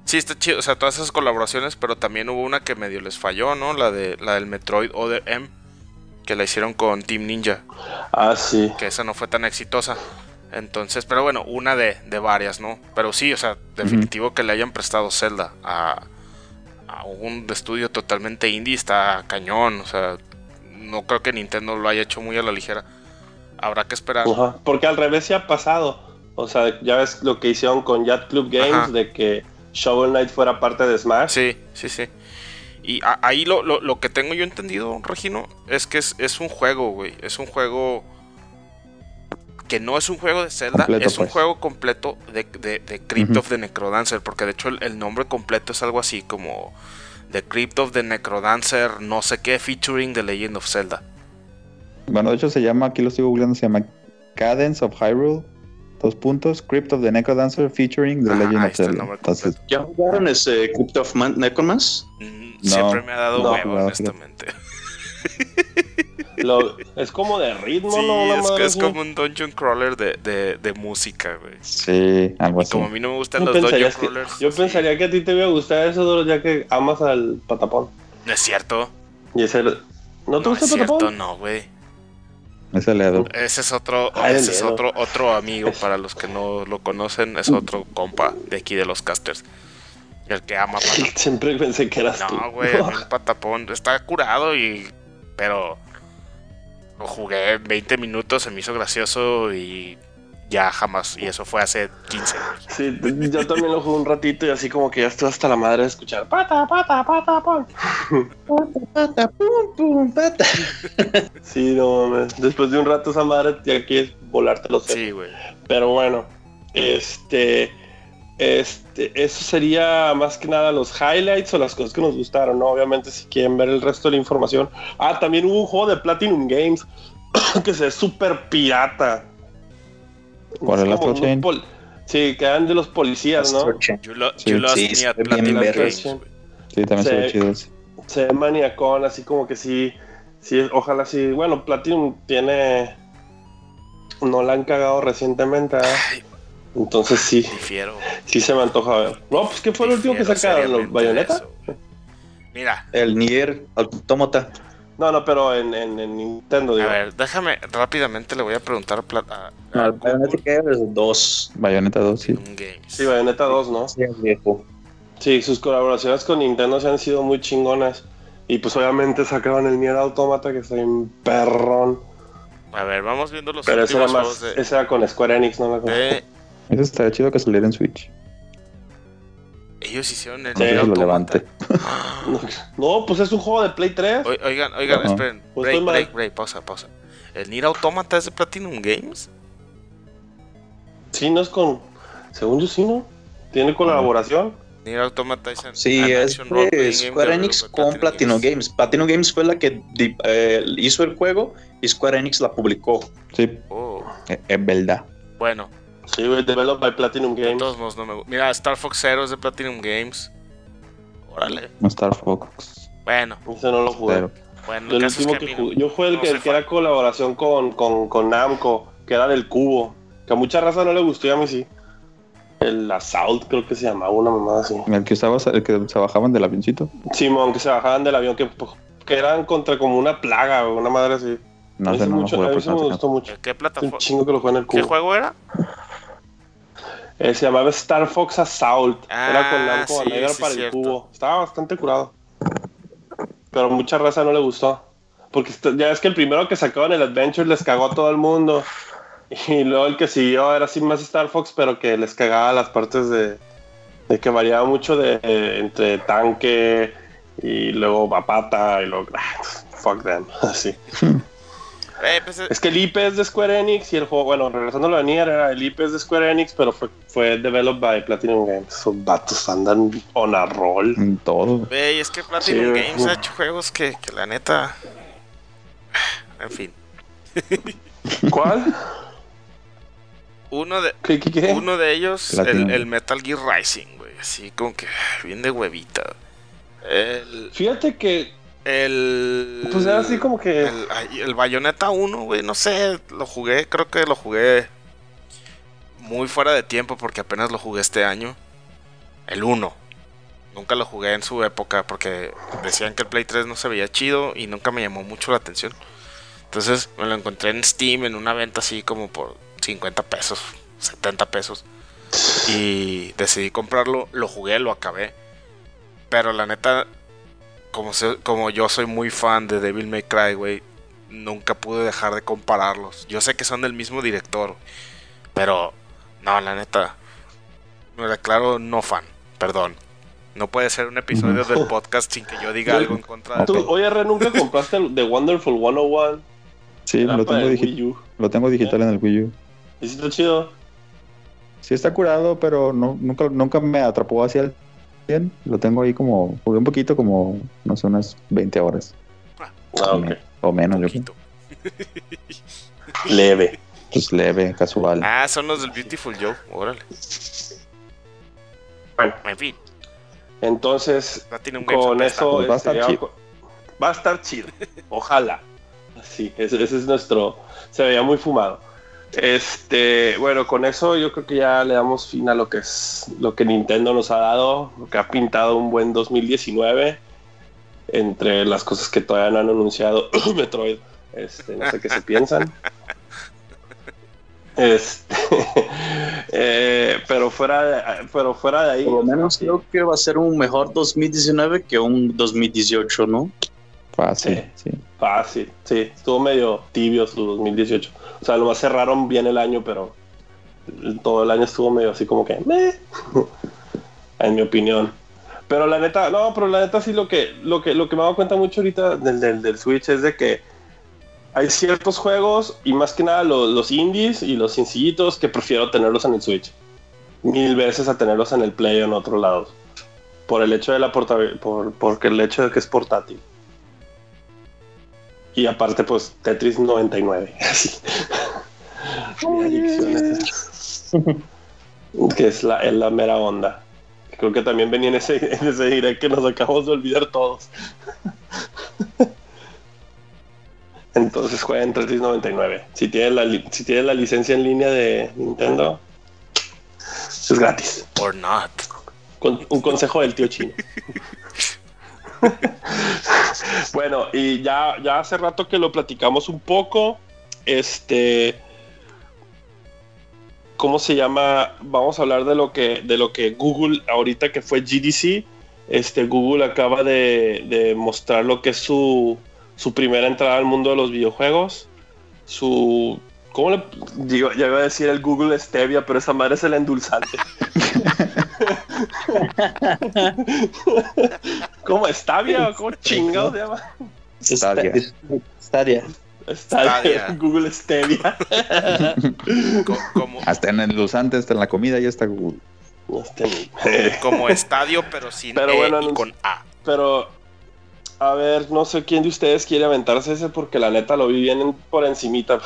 Sí, está chido, o sea, todas esas colaboraciones, pero también hubo una que medio les falló, ¿no? La de la del Metroid Other M, que la hicieron con Team Ninja, Ah, sí. que esa no fue tan exitosa. Entonces, pero bueno, una de, de varias, ¿no? Pero sí, o sea, definitivo que le hayan prestado Zelda a, a un estudio totalmente indie está cañón, o sea, no creo que Nintendo lo haya hecho muy a la ligera. Habrá que esperar. Ajá, Porque al revés se ha pasado. O sea, ya ves lo que hicieron con Yacht Club Games Ajá. de que Shovel Knight fuera parte de Smash. Sí, sí, sí. Y a- ahí lo, lo- lo que tengo yo entendido, Regino, es que es, es un juego, güey. Es un juego que no es un juego de Zelda, Completo, es un pues. juego completo de, de, de Crypt of the Necrodancer, porque de hecho el, el nombre completo es algo así como The Crypt of the Necrodancer, no sé qué, featuring The Legend of Zelda. Bueno, de hecho se llama, aquí lo estoy googleando, se llama Cadence of Hyrule. Dos puntos, Crypt of the Necrodancer featuring The Ah, Legend of Zelda. Entonces, ¿Ya jugaron ese Crypt of Man Necromans? Mm, No, Siempre me ha dado no, huevo, no, honestamente. Lo- es como de ritmo, Sí, ¿no? Es, que es como un dungeon crawler de, de, de música, güey. sí, algo Y así. como a mí no me gustan ¿Cómo los dungeon que- crawlers. yo sí. pensaría que a ti te iba a gustar eso, Doro, ya que amas al patapón. No es cierto. Y ese... ¿No te No gusta es el cierto, patapón? no, güey. Es. Ese es otro, Ah, ese es otro, otro amigo para los que no lo conocen, es otro compa de aquí de los casters. El que ama patapón. [laughs] Siempre pensé que eras. No, güey, [laughs] a mí el patapón está curado y. Pero. Lo jugué 20 minutos, se me hizo gracioso y ya jamás. Y eso fue hace 15 años. Sí, yo también lo jugué un ratito y así como que ya estoy hasta la madre de escuchar pata, pata, pata, pon. Pata, pum, pum, pata. Sí, no mames. Después de un rato esa madre ya quieres volarte los. Sí, güey. Pero bueno, este, este, eso sería más que nada los highlights o las cosas que nos gustaron, ¿no? Obviamente si quieren ver el resto de la información. Ah, también hubo un juego de Platinum Games [coughs] que se ve súper pirata. ¿Por Es pol- Sí, que eran de los policías, ¿no? You, lo, Sí, you lost sí, me se at ve bien Platinum. Games. Sí, también se ve Sí. chido ese. Se ve maniacón, así como que sí, sí, ojalá sí. Bueno, Platinum tiene... No la han cagado recientemente, ¿verdad? Entonces sí, Difiero. sí se me antoja ver. No, pues ¿qué fue el último que sacaron? ¿Los Bayonetta? eso. Mira, El Nier Automata. No, no, pero en, en, en Nintendo, a digo. ver, déjame rápidamente le voy a preguntar a, a- a No, el Bayonetta que es dos. Bayonetta 2, sí. Sí, Bayonetta 2, ¿no? Sí, es viejo. Sí, sus colaboraciones con Nintendo se han sido muy chingonas. Y pues obviamente sacaron el Nier Automata, que está en perrón. A ver, vamos viendo los Pero ese era últimos más, de, ese era con Square Enix, no me acuerdo. de- Ese estaría chido que saliera en Switch. Ellos hicieron el No Nier lo Automata. levante. No, pues es un juego de Play 3. Oi- Oigan, oigan, Ajá. esperen. Pues break, estoy mal. break, break, pausa, pausa. ¿El Nier Automata es de Platinum Games? Sí, no es con. Según yo sí, ¿no? Tiene colaboración. Nier Automata es an- Sí, es de Square Enix con Platinum Games. Platinum Games fue la que eh, hizo el juego y Square Enix la publicó. Sí, Oh, es verdad. bueno, Sí, güey, developed by Platinum de Games. todos modos no me gusta. Mira, Star Fox Zero es de Platinum Games. Órale. No Star Fox. Bueno, Ese no lo jugué. Pero bueno, Yo, el el caso es último que que a mí no- jugué- yo jugué el no que, soy el que era colaboración con, con, con Namco, que era del cubo. Que a mucha raza no le gustó y a mí sí. El Assault creo que se llamaba una mamada así. el que estaba, el que se bajaban del avioncito. Simón, que se bajaban del avión, que, que eran contra como una plaga o una madre así. No sé, no lo mucho, jugué a mí sí no me gustó mucho. ¿Qué Un plataforma? chingo que lo jugué en el ¿Qué cubo. juego era? Eh, se llamaba Star Fox Assault. era con Ah, Namco sí, sí, para el cubo. Estaba bastante curado. Pero mucha raza no le gustó. Porque ya es que el primero que sacaban el Adventure les cagó a todo el mundo. Y luego el que siguió era así más Star Fox, pero que les cagaba las partes de, de que variaba mucho de entre tanque y luego papata y luego ah, fuck them. [laughs] Así. [laughs] Eh, pues, eh, Es que el IP es de Square Enix y el juego, bueno, regresando a lo de Nier, era el IP es de Square Enix, pero fue, fue developed by Platinum Games. Esos vatos andan on a roll. En todo. Güey, es que Platinum Sí, Games ha hecho juegos que, que la neta. [sighs] En fin. [laughs] ¿Cuál? Uno de, ¿Qué, qué, qué? uno de ellos, el, el Metal Gear Rising, güey. Así como que bien de huevita. El. Fíjate que, El. pues era así como que... El, el Bayonetta 1, güey, no sé, lo jugué, creo que lo jugué muy fuera de tiempo porque apenas lo jugué este año. El 1. Nunca lo jugué en su época porque decían que el Play 3 no se veía chido y nunca me llamó mucho la atención. Entonces me lo encontré en Steam en una venta así como por 50 pesos, 70 pesos. Y decidí comprarlo, lo jugué, lo acabé. Pero la neta, como, se- como yo soy muy fan de Devil May Cry, güey, nunca pude dejar de compararlos. Yo sé que son del mismo director, pero no, la neta, me declaro no fan, perdón. No puede ser un episodio del podcast sin que yo diga algo en contra de Tú, todo. oye, Re, ¿nunca compraste The Wonderful 101? Sí, lo para tengo, Wii U. lo tengo digital en el Wii U. ¿Y si está chido? Sí está curado, pero no, nunca, nunca me atrapó hacia el 100. Lo tengo ahí como, jugué un poquito, como, no sé, unas 20 horas. Ah, o, ok. me- o menos, yo creo. Poquito. [laughs] Leve. Pues leve, casual. Ah, son los del Beautiful Joe, órale. Bueno. En fin, Entonces, con eso Pues va a este, estar ya- chido. va a estar chido. Ojalá. Sí, ese, ese es nuestro. Se veía muy fumado. Este, bueno, con eso yo creo que ya le damos fin a lo que es lo que Nintendo nos ha dado, lo que ha pintado un buen 2019. Entre las cosas que todavía no han anunciado, [coughs] Metroid Este, no sé qué se piensan. Este, [laughs] eh, pero fuera de, pero fuera de ahí. Por lo menos creo que va a ser un mejor 2019 que un 2018, ¿no? Fácil, sí. Fácil, sí. Estuvo medio tibio su 2018. O sea, lo más cerraron bien el año, pero todo el año estuvo medio así como que, [laughs] en mi opinión. Pero la neta, no, pero la neta sí lo que, lo que, lo que me he dado cuenta mucho ahorita del, del, del Switch es de que hay ciertos juegos y más que nada los, los, indies y los sencillitos que prefiero tenerlos en el Switch. Mil veces a tenerlos en el Play o en otros lados. Por el hecho de la portabilidad, por, porque el hecho de que es portátil. Y aparte, pues Tetris 99. [laughs] Así. que es la, es la mera onda. Creo que también venía en ese, en ese direct que nos acabamos de olvidar todos. Entonces jueguen Tetris 99. Si tienes la, si tienes la licencia en línea de Nintendo, es gratis. Or not. Con, un consejo del tío chino. [laughs] [laughs] bueno, y ya, ya hace rato que lo platicamos un poco. Este. ¿Cómo se llama? Vamos a hablar de lo que, de lo que Google, ahorita que fue GDC, este, Google acaba de, de mostrar lo que es su, su primera entrada al mundo de los videojuegos. Su. ¿Cómo le.? Digo, ya iba a decir el Google Stevia, pero esa madre es el endulzante. [laughs] ¿Cómo? ¿Stavia? ¿Cómo chingados se llama? Stadia. Stadia. Stadia. [laughs] Google Stevia. como, Hasta en el endulzante, hasta en la comida ya está Google. como estadio, pero sin Pero E bueno, y con A. Pero, a ver, no sé quién de ustedes quiere aventarse ese porque la neta lo vi bien por encimita.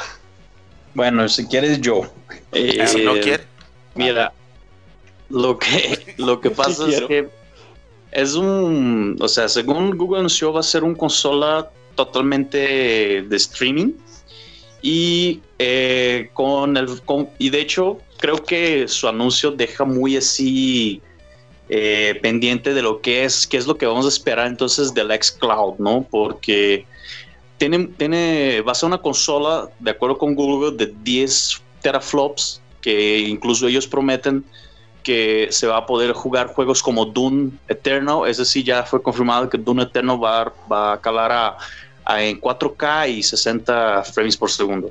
Bueno, si quieres yo. Si no Eh, quiere, Mira, lo que, [laughs] lo que pasa es que es un, o sea, según Google anunció, va a ser un consola totalmente de streaming y eh, con el, con- y de hecho creo que su anuncio deja muy así eh, pendiente de lo que es, qué es lo que vamos a esperar entonces del xCloud, ¿no? Porque tiene, tiene, va a ser una consola, de acuerdo con Google, de 10 teraflops, que incluso ellos prometen que se va a poder jugar juegos como Doom Eternal, es decir, ya fue confirmado que Doom Eternal va, va a calar a, a en 4K y 60 frames por segundo.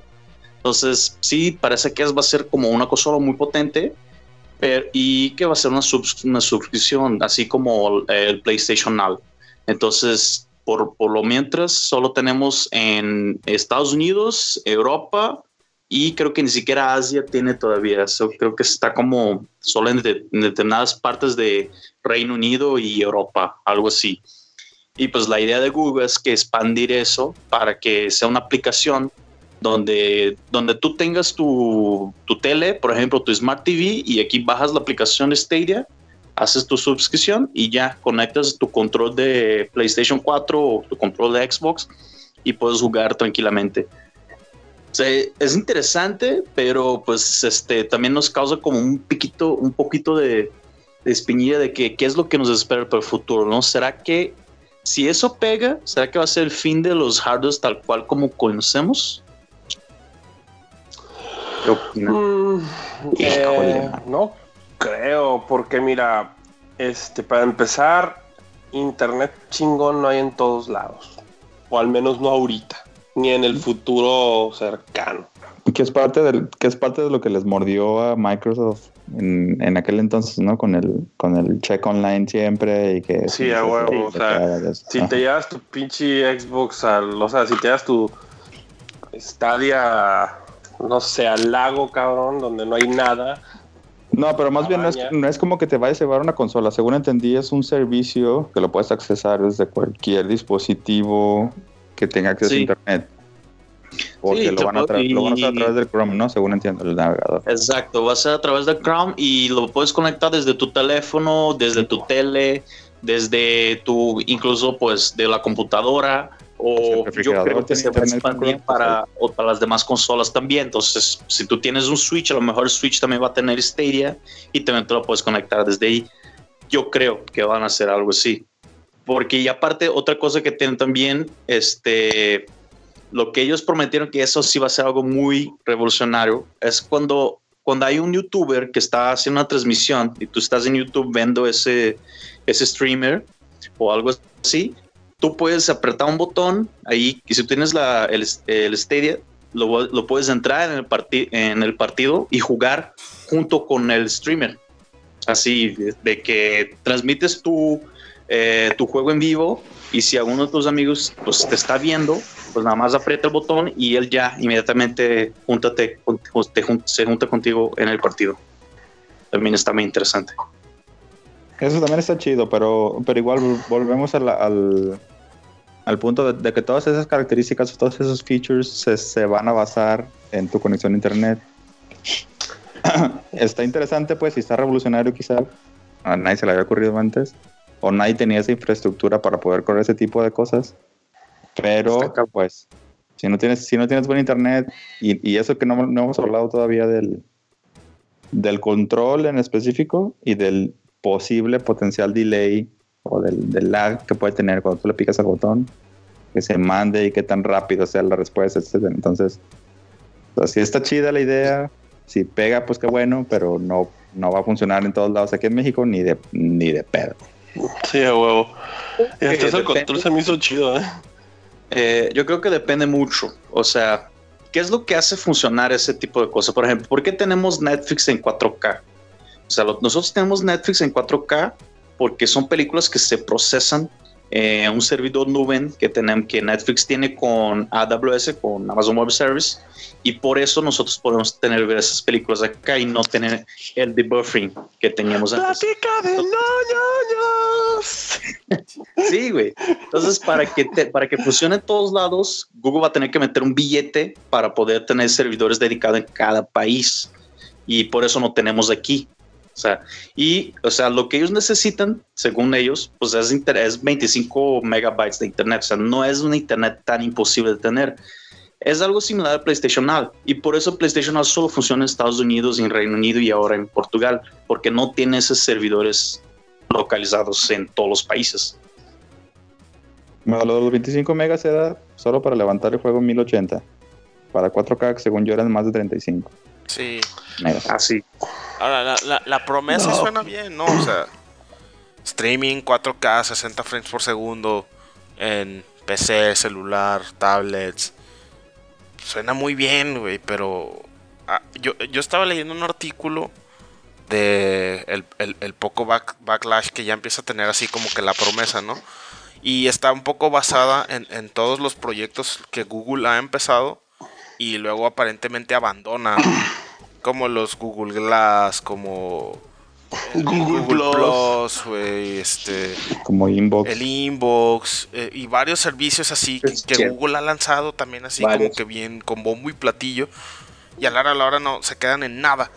Entonces, sí, parece que es, va a ser como una consola muy potente pero- y que va a ser una, subs- una suscripción, así como el PlayStation Now. Entonces, por, por lo mientras, solo tenemos en Estados Unidos, Europa y creo que ni siquiera Asia tiene todavía. So, creo que está como solo en, de- en determinadas partes de Reino Unido y Europa, algo así. Y pues la idea de Google es que expandir eso para que sea una aplicación donde, donde tú tengas tu, tu tele, por ejemplo, tu Smart TV, y aquí bajas la aplicación Stadia, haces tu suscripción y ya conectas tu control de PlayStation 4 o tu control de Xbox y puedes jugar tranquilamente. Es interesante, pero pues este también nos causa como un piquito, un poquito de, de espinilla de que qué es lo que nos espera para el futuro, ¿no? ¿Será que si eso pega, será que va a ser el fin de los hardwares tal cual como conocemos? ¿Qué? Mm, eh, no creo, porque mira, este, para empezar, internet chingón no hay en todos lados. O al menos no ahorita, ni en el futuro cercano. Que es parte del, que es parte de lo que les mordió a Microsoft en, en aquel entonces, ¿no? Con el, con el check online siempre y que Sí, a huevo, o sea, Si te llevas tu pinche Xbox al, o sea, si te llevas tu Stadia, no sé, al lago, cabrón, donde no hay nada. No, pero más bien no es, no es como que te vayas a llevar una consola. Según entendí, es un servicio que lo puedes accesar desde cualquier dispositivo que tenga acceso Sí. a internet. Porque Sí, lo, van a puedo- tra- lo van a hacer a través del Chrome, ¿no? Según entiendo, el navegador. Exacto, va a ser a través de Chrome y lo puedes conectar desde tu teléfono, desde tu tele, desde tu, incluso pues de la computadora o yo refrigerador creo que se va a expandir para, o para las demás consolas también. Entonces, si tú tienes un Switch, a lo mejor el Switch también va a tener Stadia y también te lo puedes conectar desde ahí. Yo creo que van a hacer algo así. Porque y aparte, otra cosa que tienen también, este, lo que ellos prometieron que eso sí va a ser algo muy revolucionario es cuando, cuando hay un youtuber que está haciendo una transmisión y tú estás en YouTube viendo ese, ese streamer o algo así, tú puedes apretar un botón ahí y si tienes la, el, el Stadia, lo, lo, puedes entrar en el, en el partido y jugar junto con el streamer. Así, de que transmites tu, eh, tu juego en vivo y si alguno de tus amigos pues, te está viendo, pues nada más aprieta el botón y él ya inmediatamente júntate, te, se junta contigo en el partido. También está muy interesante. Eso también está chido, pero, pero igual volvemos al, al, al punto de, de, que todas esas características, todos esos features se, se van a basar en tu conexión a internet. [clears throat] está interesante, pues, y está revolucionario quizá. A nadie se le había ocurrido antes. O nadie tenía esa infraestructura para poder correr ese tipo de cosas. Pero, pues, si no tienes, si no tienes buen internet, y, y eso que no, no, hemos hablado todavía del, del control en específico y del posible potencial delay o del, del, lag que puede tener cuando tú le picas al botón, que se mande y qué tan rápido sea la respuesta, etc. Entonces, o sea, si está chida la idea, si pega, pues qué bueno, pero no, no va a funcionar en todos lados aquí en México ni de, ni de pedo. Sí, a huevo. Y hasta eso el control se me hizo chido, ¿eh? Eh, yo creo que depende mucho. O sea, ¿qué es lo que hace funcionar ese tipo de cosas? Por ejemplo, ¿por qué tenemos Netflix en 4K? O sea, nosotros tenemos Netflix en 4K porque son películas que se procesan en un servidor nube que, tenemos, que Netflix tiene con AWS, con Amazon Web Service, y por eso nosotros podemos tener ver esas películas acá y no tener el debuffering que teníamos antes. de ñoños! [laughs] sí, güey. Entonces, para que, te, para que funcione en todos lados, Google va a tener que meter un billete para poder tener servidores dedicados en cada país. Y por eso no tenemos aquí. O sea, y, o sea, lo que ellos necesitan, según ellos, pues es, es 25 megabytes de internet. O sea, no es un internet tan imposible de tener. Es algo similar a PlayStation Now y por eso PlayStation Now solo funciona en Estados Unidos, en Reino Unido y ahora en Portugal, porque no tiene esos servidores localizados en todos los países. Bueno, los 25 megas era solo para levantar el juego en 1080. Para 4K, según yo, eran más de 35. Sí. Así. Ahora, la, la, la promesa no. suena bien, ¿no? O sea, streaming 4K, 60 frames por segundo en PC, celular, tablets. Suena muy bien, güey, pero ah, yo, yo estaba leyendo un artículo de el, el, el poco back, backlash que ya empieza a tener así como que la promesa, ¿no? Y está un poco basada en, en todos los proyectos que Google ha empezado y luego aparentemente abandona como los Google Glass, como [laughs] Google, Google Plus, wey, este, como Inbox, el Inbox eh, y varios servicios así que, que, Google ha lanzado también así varios. como que bien con bombo y platillo y a la hora a la hora no se quedan en nada.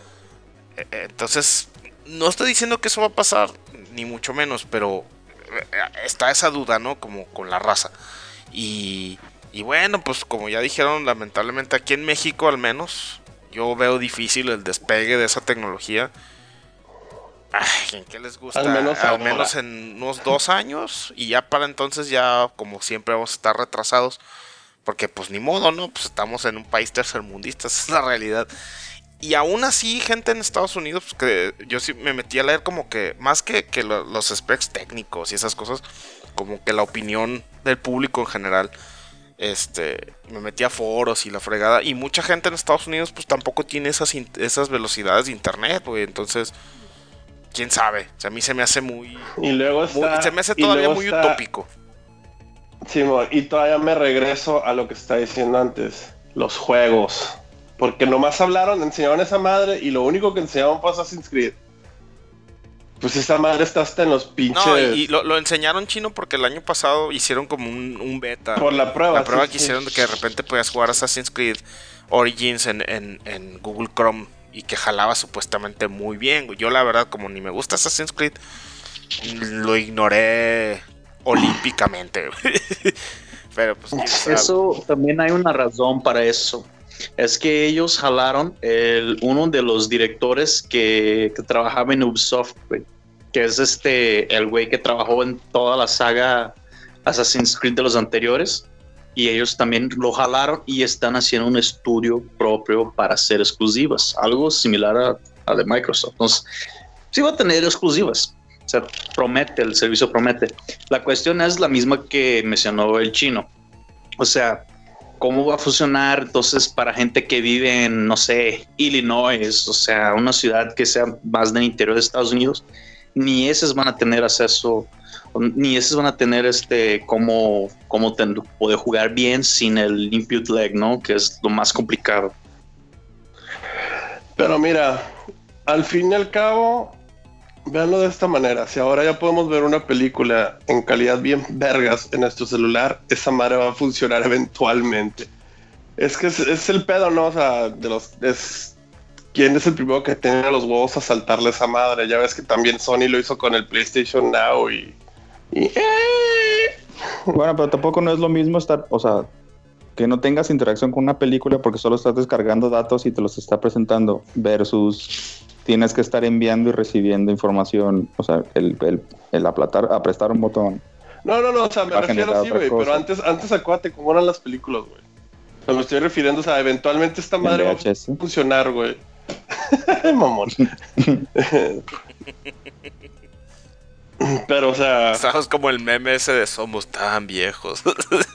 Eh, entonces no estoy diciendo que eso va a pasar ni mucho menos, pero está esa duda, ¿no? Como con la raza y y bueno, pues como ya dijeron, lamentablemente aquí en México al menos, yo veo difícil el despegue de esa tecnología. Ay, ¿En qué les gusta? Al menos, al menos en unos dos años. Y ya para entonces ya, como siempre, vamos a estar retrasados. Porque pues ni modo, ¿no? Pues estamos en un país tercermundista, [laughs] esa es la realidad. Y aún así, gente en Estados Unidos, pues, que yo sí me metí a leer como que, más que, que lo, los specs técnicos y esas cosas, como que la opinión del público en general este me metí a foros y la fregada y mucha gente en Estados Unidos pues tampoco tiene esas esas velocidades de internet güey entonces quién sabe o sea, a mí se me hace muy y luego está, muy, se me hace todavía muy está, utópico. Sí, y todavía me regreso a lo que está diciendo antes los juegos porque nomás hablaron enseñaron esa madre y lo único que enseñaron fue Assassin's Creed pues esa madre está hasta en los pinches. No, y, y lo, lo, enseñaron chino porque el año pasado hicieron como un, un beta. Por la prueba. La prueba sí, que sí. hicieron de que de repente podías jugar Assassin's Creed Origins en, en, en, Google Chrome y que jalaba supuestamente muy bien. Yo la verdad, como ni me gusta Assassin's Creed, lo ignoré olímpicamente. [laughs] Pero pues... Eso también hay una razón para eso es que ellos jalaron el, uno de los directores que, que trabajaba en Ubisoft, wey, que es este, el güey que trabajó en toda la saga Assassin's Creed de los anteriores. y ellos también lo jalaron y están haciendo un estudio propio para hacer exclusivas, algo similar a, a de Microsoft. Entonces, sí va a tener exclusivas. O promete, el servicio promete. La cuestión es la misma que mencionó el chino. O sea, ¿cómo va a funcionar entonces para gente que vive en, no sé, Illinois, o sea, una ciudad que sea más del interior de Estados Unidos? Ni esos van a tener acceso ni esos van a tener este cómo, cómo poder jugar bien sin el input lag, ¿no? Que es lo más complicado. Pero mira, al fin y al cabo, véanlo de esta manera. Si ahora ya podemos ver una película en calidad bien vergas en nuestro celular, esa madre va a funcionar eventualmente. Es que es, el pedo, ¿no? O sea, de los. ¿Quién es el primero que tiene los huevos a saltarle esa madre? Ya ves que también Sony lo hizo con el PlayStation Now y bueno, pero tampoco no es lo mismo estar, o sea, que no tengas interacción con una película porque solo estás descargando datos y te los está presentando, versus tienes que estar enviando y recibiendo información, o sea, el, el, el aplatar, aprestar un botón. No, no, no, o sea, me refiero así, güey, pero antes, antes acuérdate cómo eran las películas, güey. O sea, me estoy refiriendo, o sea, eventualmente esta madre va a funcionar, güey. [laughs] Mamón. Pero, o sea. Estamos como el meme ese de somos tan viejos.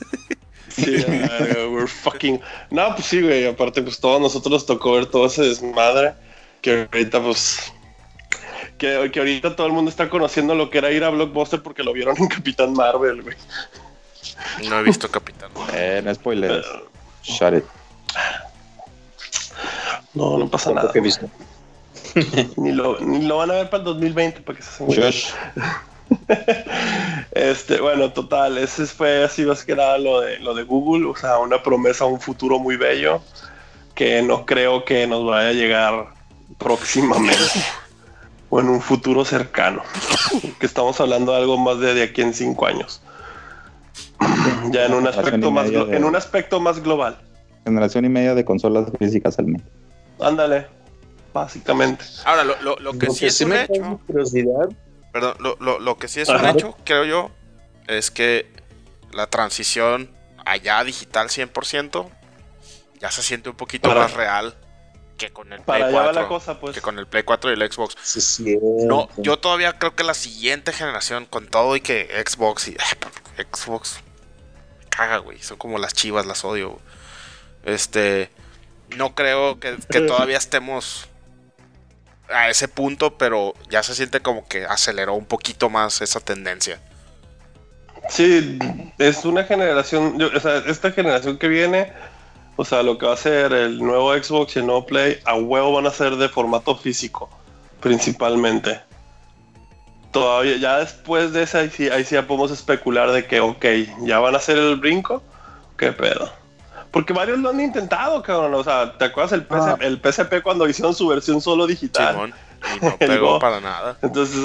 [laughs] sí, we're fucking. No, pues sí, güey. Aparte, pues todos nosotros nos tocó ver todo ese desmadre. Que ahorita, pues. Que, que ahorita todo el mundo está conociendo lo que era ir a Blockbuster porque lo vieron en Capitán Marvel, güey. No he visto Capitán Eh, no spoiler. Shut it. No, no pasa nada. Que he visto. [laughs] ni, lo, ni lo van a ver para el 2020 para que se [laughs] este, bueno, total, ese fue así más que nada lo de, lo de Google, o sea, una promesa un futuro muy bello que no creo que nos vaya a llegar próximamente [laughs] o en un futuro cercano, que estamos hablando de algo más de, de aquí en cinco años. [clears throat] ya en un aspecto más en un aspecto más global. Generación y media de consolas físicas al mes. Ándale, básicamente. Ahora, lo, que sí es un hecho. Perdón, lo, que sí es un hecho, creo yo, es que la transición allá digital 100% ya se siente un poquito más real que con el Play 4. Pues. Que con el Play 4 y el Xbox. no, yo todavía creo que la siguiente generación, con todo y que Xbox y. Xbox. caga, güey. Son como las chivas, las odio. Este. No creo que todavía estemos a ese punto, pero ya se siente como que aceleró un poquito más esa tendencia. Sí, es una generación, o sea, esta generación que viene, o sea, lo que va a ser el nuevo Xbox y el nuevo Play, a huevo van a ser de formato físico, principalmente. Todavía, ya después de esa, ahí sí, ahí sí ya podemos especular de que, ok, ya van a hacer el brinco, qué pedo. Porque varios lo han intentado, cabrón. O sea, ¿te acuerdas el, ah. el PSP cuando hicieron su versión solo digital? y no [laughs] pegó para nada. Entonces,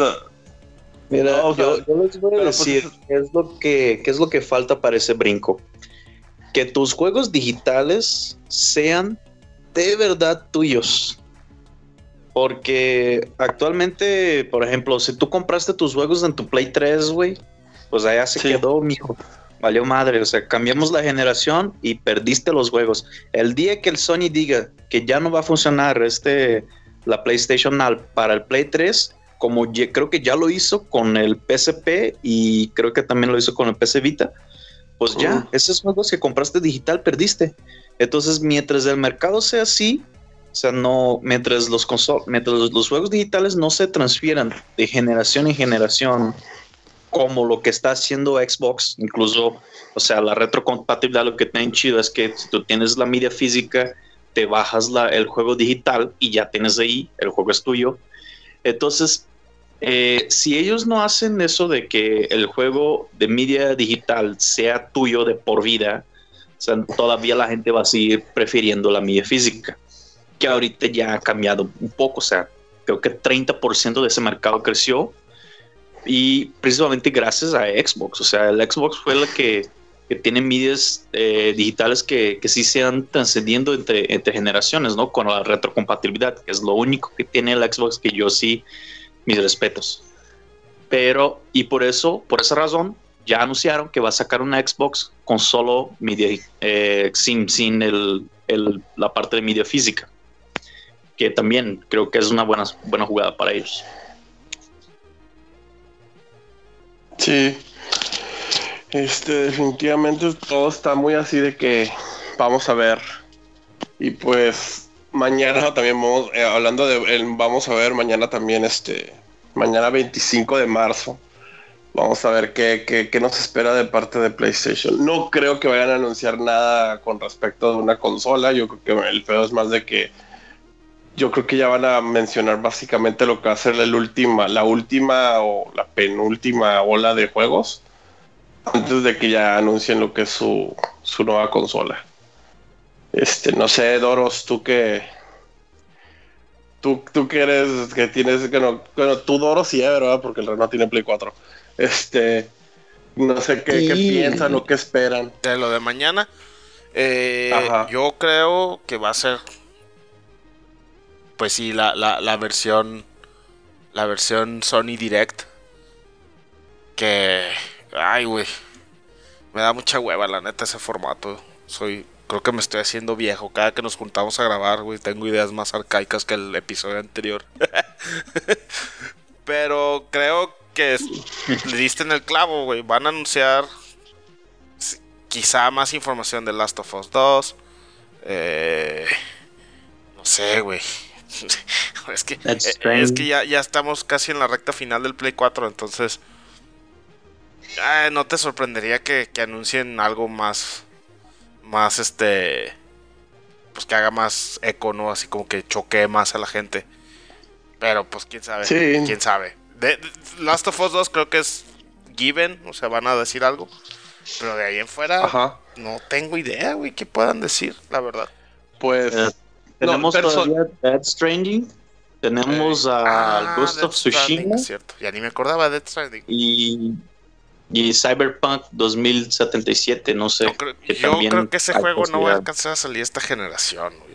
Mira, yo, les voy a pues, decir qué es lo que qué es lo que falta para ese brinco. Que tus juegos digitales sean de verdad tuyos. Porque actualmente, por ejemplo, si tú compraste tus juegos en tu Play 3, güey, pues allá se quedó, mijo valió madre, o sea, cambiamos la generación y perdiste los juegos. El día que el Sony diga que ya no va a funcionar este la PlayStation para el Play 3, como creo que ya lo hizo con el PSP y creo que también lo hizo con el PC Vita, pues ya, esos juegos que compraste digital perdiste. Entonces, mientras el mercado sea así, o sea, no, mientras los, mientras los juegos digitales no se transfieran de generación en generación como lo que está haciendo Xbox, incluso, o sea, la retrocompatibilidad lo que tiene chido es que si tú tienes la media física, te bajas la, el juego digital y ya tienes ahí, el juego es tuyo. Entonces, eh, si ellos no hacen eso de que el juego de media digital sea tuyo de por vida, o sea, todavía la gente va a seguir prefiriendo la media física, que ahorita ya ha cambiado un poco, o sea, creo que 30% de ese mercado creció y precisamente gracias a Xbox. O sea, el Xbox fue la que, que tiene medias eh, digitales que, que sí se han trascendiendo entre, entre generaciones, ¿no? Con la retrocompatibilidad, que es lo único que tiene el Xbox que yo sí, mis respetos. Pero, y por eso, por esa razón, ya anunciaron que va a sacar una Xbox con solo media, eh, sin, sin el, el- la parte de media física. Que también creo que es una buena, buena jugada para ellos. Sí. Este, definitivamente todo está muy así de que vamos a ver. Y pues mañana también vamos, eh, hablando de, vamos a ver mañana también, este, mañana 25 de marzo. Vamos a ver qué, qué, qué nos espera de parte de PlayStation. No creo que vayan a anunciar nada con respecto de una consola. Yo creo que el pedo es más de que yo creo que ya van a mencionar básicamente lo que va a ser la última, la última o la penúltima ola de juegos antes de que ya anuncien lo que es su, su nueva consola. Este, no sé, Doros, tú que tú, tú que eres que tienes que no, bueno, tú Doros sí, ¿verdad? Porque el Renault tiene Play 4. Este, no sé qué, piensan o qué esperan. De lo de mañana, eh, Ajá. yo creo que va a ser, pues sí, la, la, la versión, la versión Sony Direct. Que, ay, güey, me da mucha hueva, la neta, ese formato. Soy, creo que me estoy haciendo viejo. Cada que nos juntamos a grabar, güey, tengo ideas más arcaicas que el episodio anterior. [laughs] Pero creo que le diste en el clavo, güey. Van a anunciar quizá más información de Last of Us 2. Eh, no sé, güey. [laughs] es que, eh, strange. es que ya, ya estamos casi en la recta final del Play 4, entonces... ah, no te sorprendería que, que anuncien algo más... Más este... Pues que haga más eco, ¿no? Así como que choquee más a la gente. Pero pues quién sabe. Sí. Quién sabe. De, de- Last of Us 2 creo que es given, o sea, van a decir algo. Pero de ahí en fuera Ajá. no tengo idea, güey, qué puedan decir, la verdad. Pues Eh, Tenemos perso- todavía Dead Stranding. Tenemos a Ah, Ghost Death of Tsushima cierto. Ya ni me acordaba de Death Stranding. y, y Cyberpunk 2077. No sé. No creo- que yo creo que ese juego no va a alcanzar a salir esta generación, güey.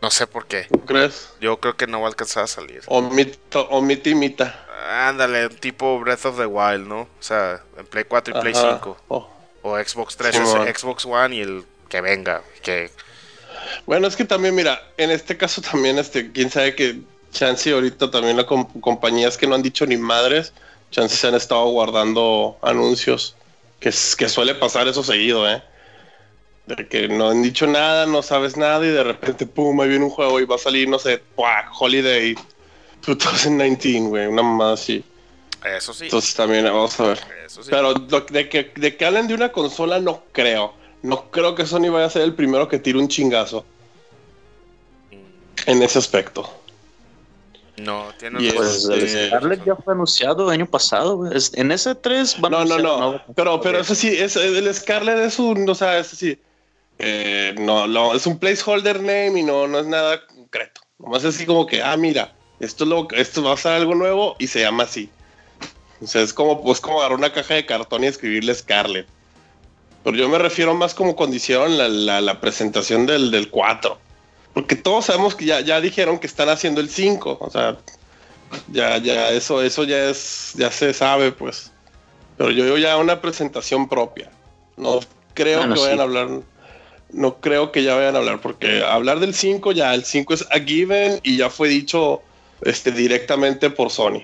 No sé por qué. ¿tú crees? Yo creo que no va a alcanzar a salir. Omita, omita imita. Ándale, un tipo Breath of the Wild, ¿no? O sea, en Play 4 y Play Ajá. 5. Oh. O Xbox 3, Simón. Xbox One y el que venga. Que Bueno, es que también, mira, en este caso también, este, quién sabe que Chance ahorita también las com- compañías que no han dicho ni madres, Chance se han estado guardando anuncios, que, suele pasar eso seguido, ¿eh? De que no han dicho nada, no sabes nada y de repente, pum, ahí viene un juego y va a salir, no sé, ¡buah! Holiday 2019, güey, una mamada así. eso sí. Entonces también vamos a ver. Eso sí. Pero lo- de, que, de que hablen de una consola, no creo. No creo que Sony vaya a ser el primero que tire un chingazo en ese aspecto. No, tiene Y razón. Pues el Este- Scarlett ya fue anunciado el año pasado. Es- En ese 3 van a No, no, no. Pero, pero eso sí, es, el Scarlet es un, o sea, eso sí. eh, no, no, es un placeholder name y no, no es nada concreto. Nomás es así como que, ah, mira, esto, es lo, esto va a ser algo nuevo y se llama así. O sea, es como, pues, como agarrar una caja de cartón y escribirle Scarlet. Pero yo me refiero más como cuando hicieron la, la- la presentación del, del 4. Porque todos sabemos que ya, ya dijeron que están haciendo el 5. O sea, ya, ya, eso, eso ya es, ya se sabe, pues. Pero yo digo ya una presentación propia. No creo Bueno, que vayan sí. a hablar. No creo que ya vayan a hablar, porque hablar del 5 ya, el 5 es a given y ya fue dicho este, directamente por Sony.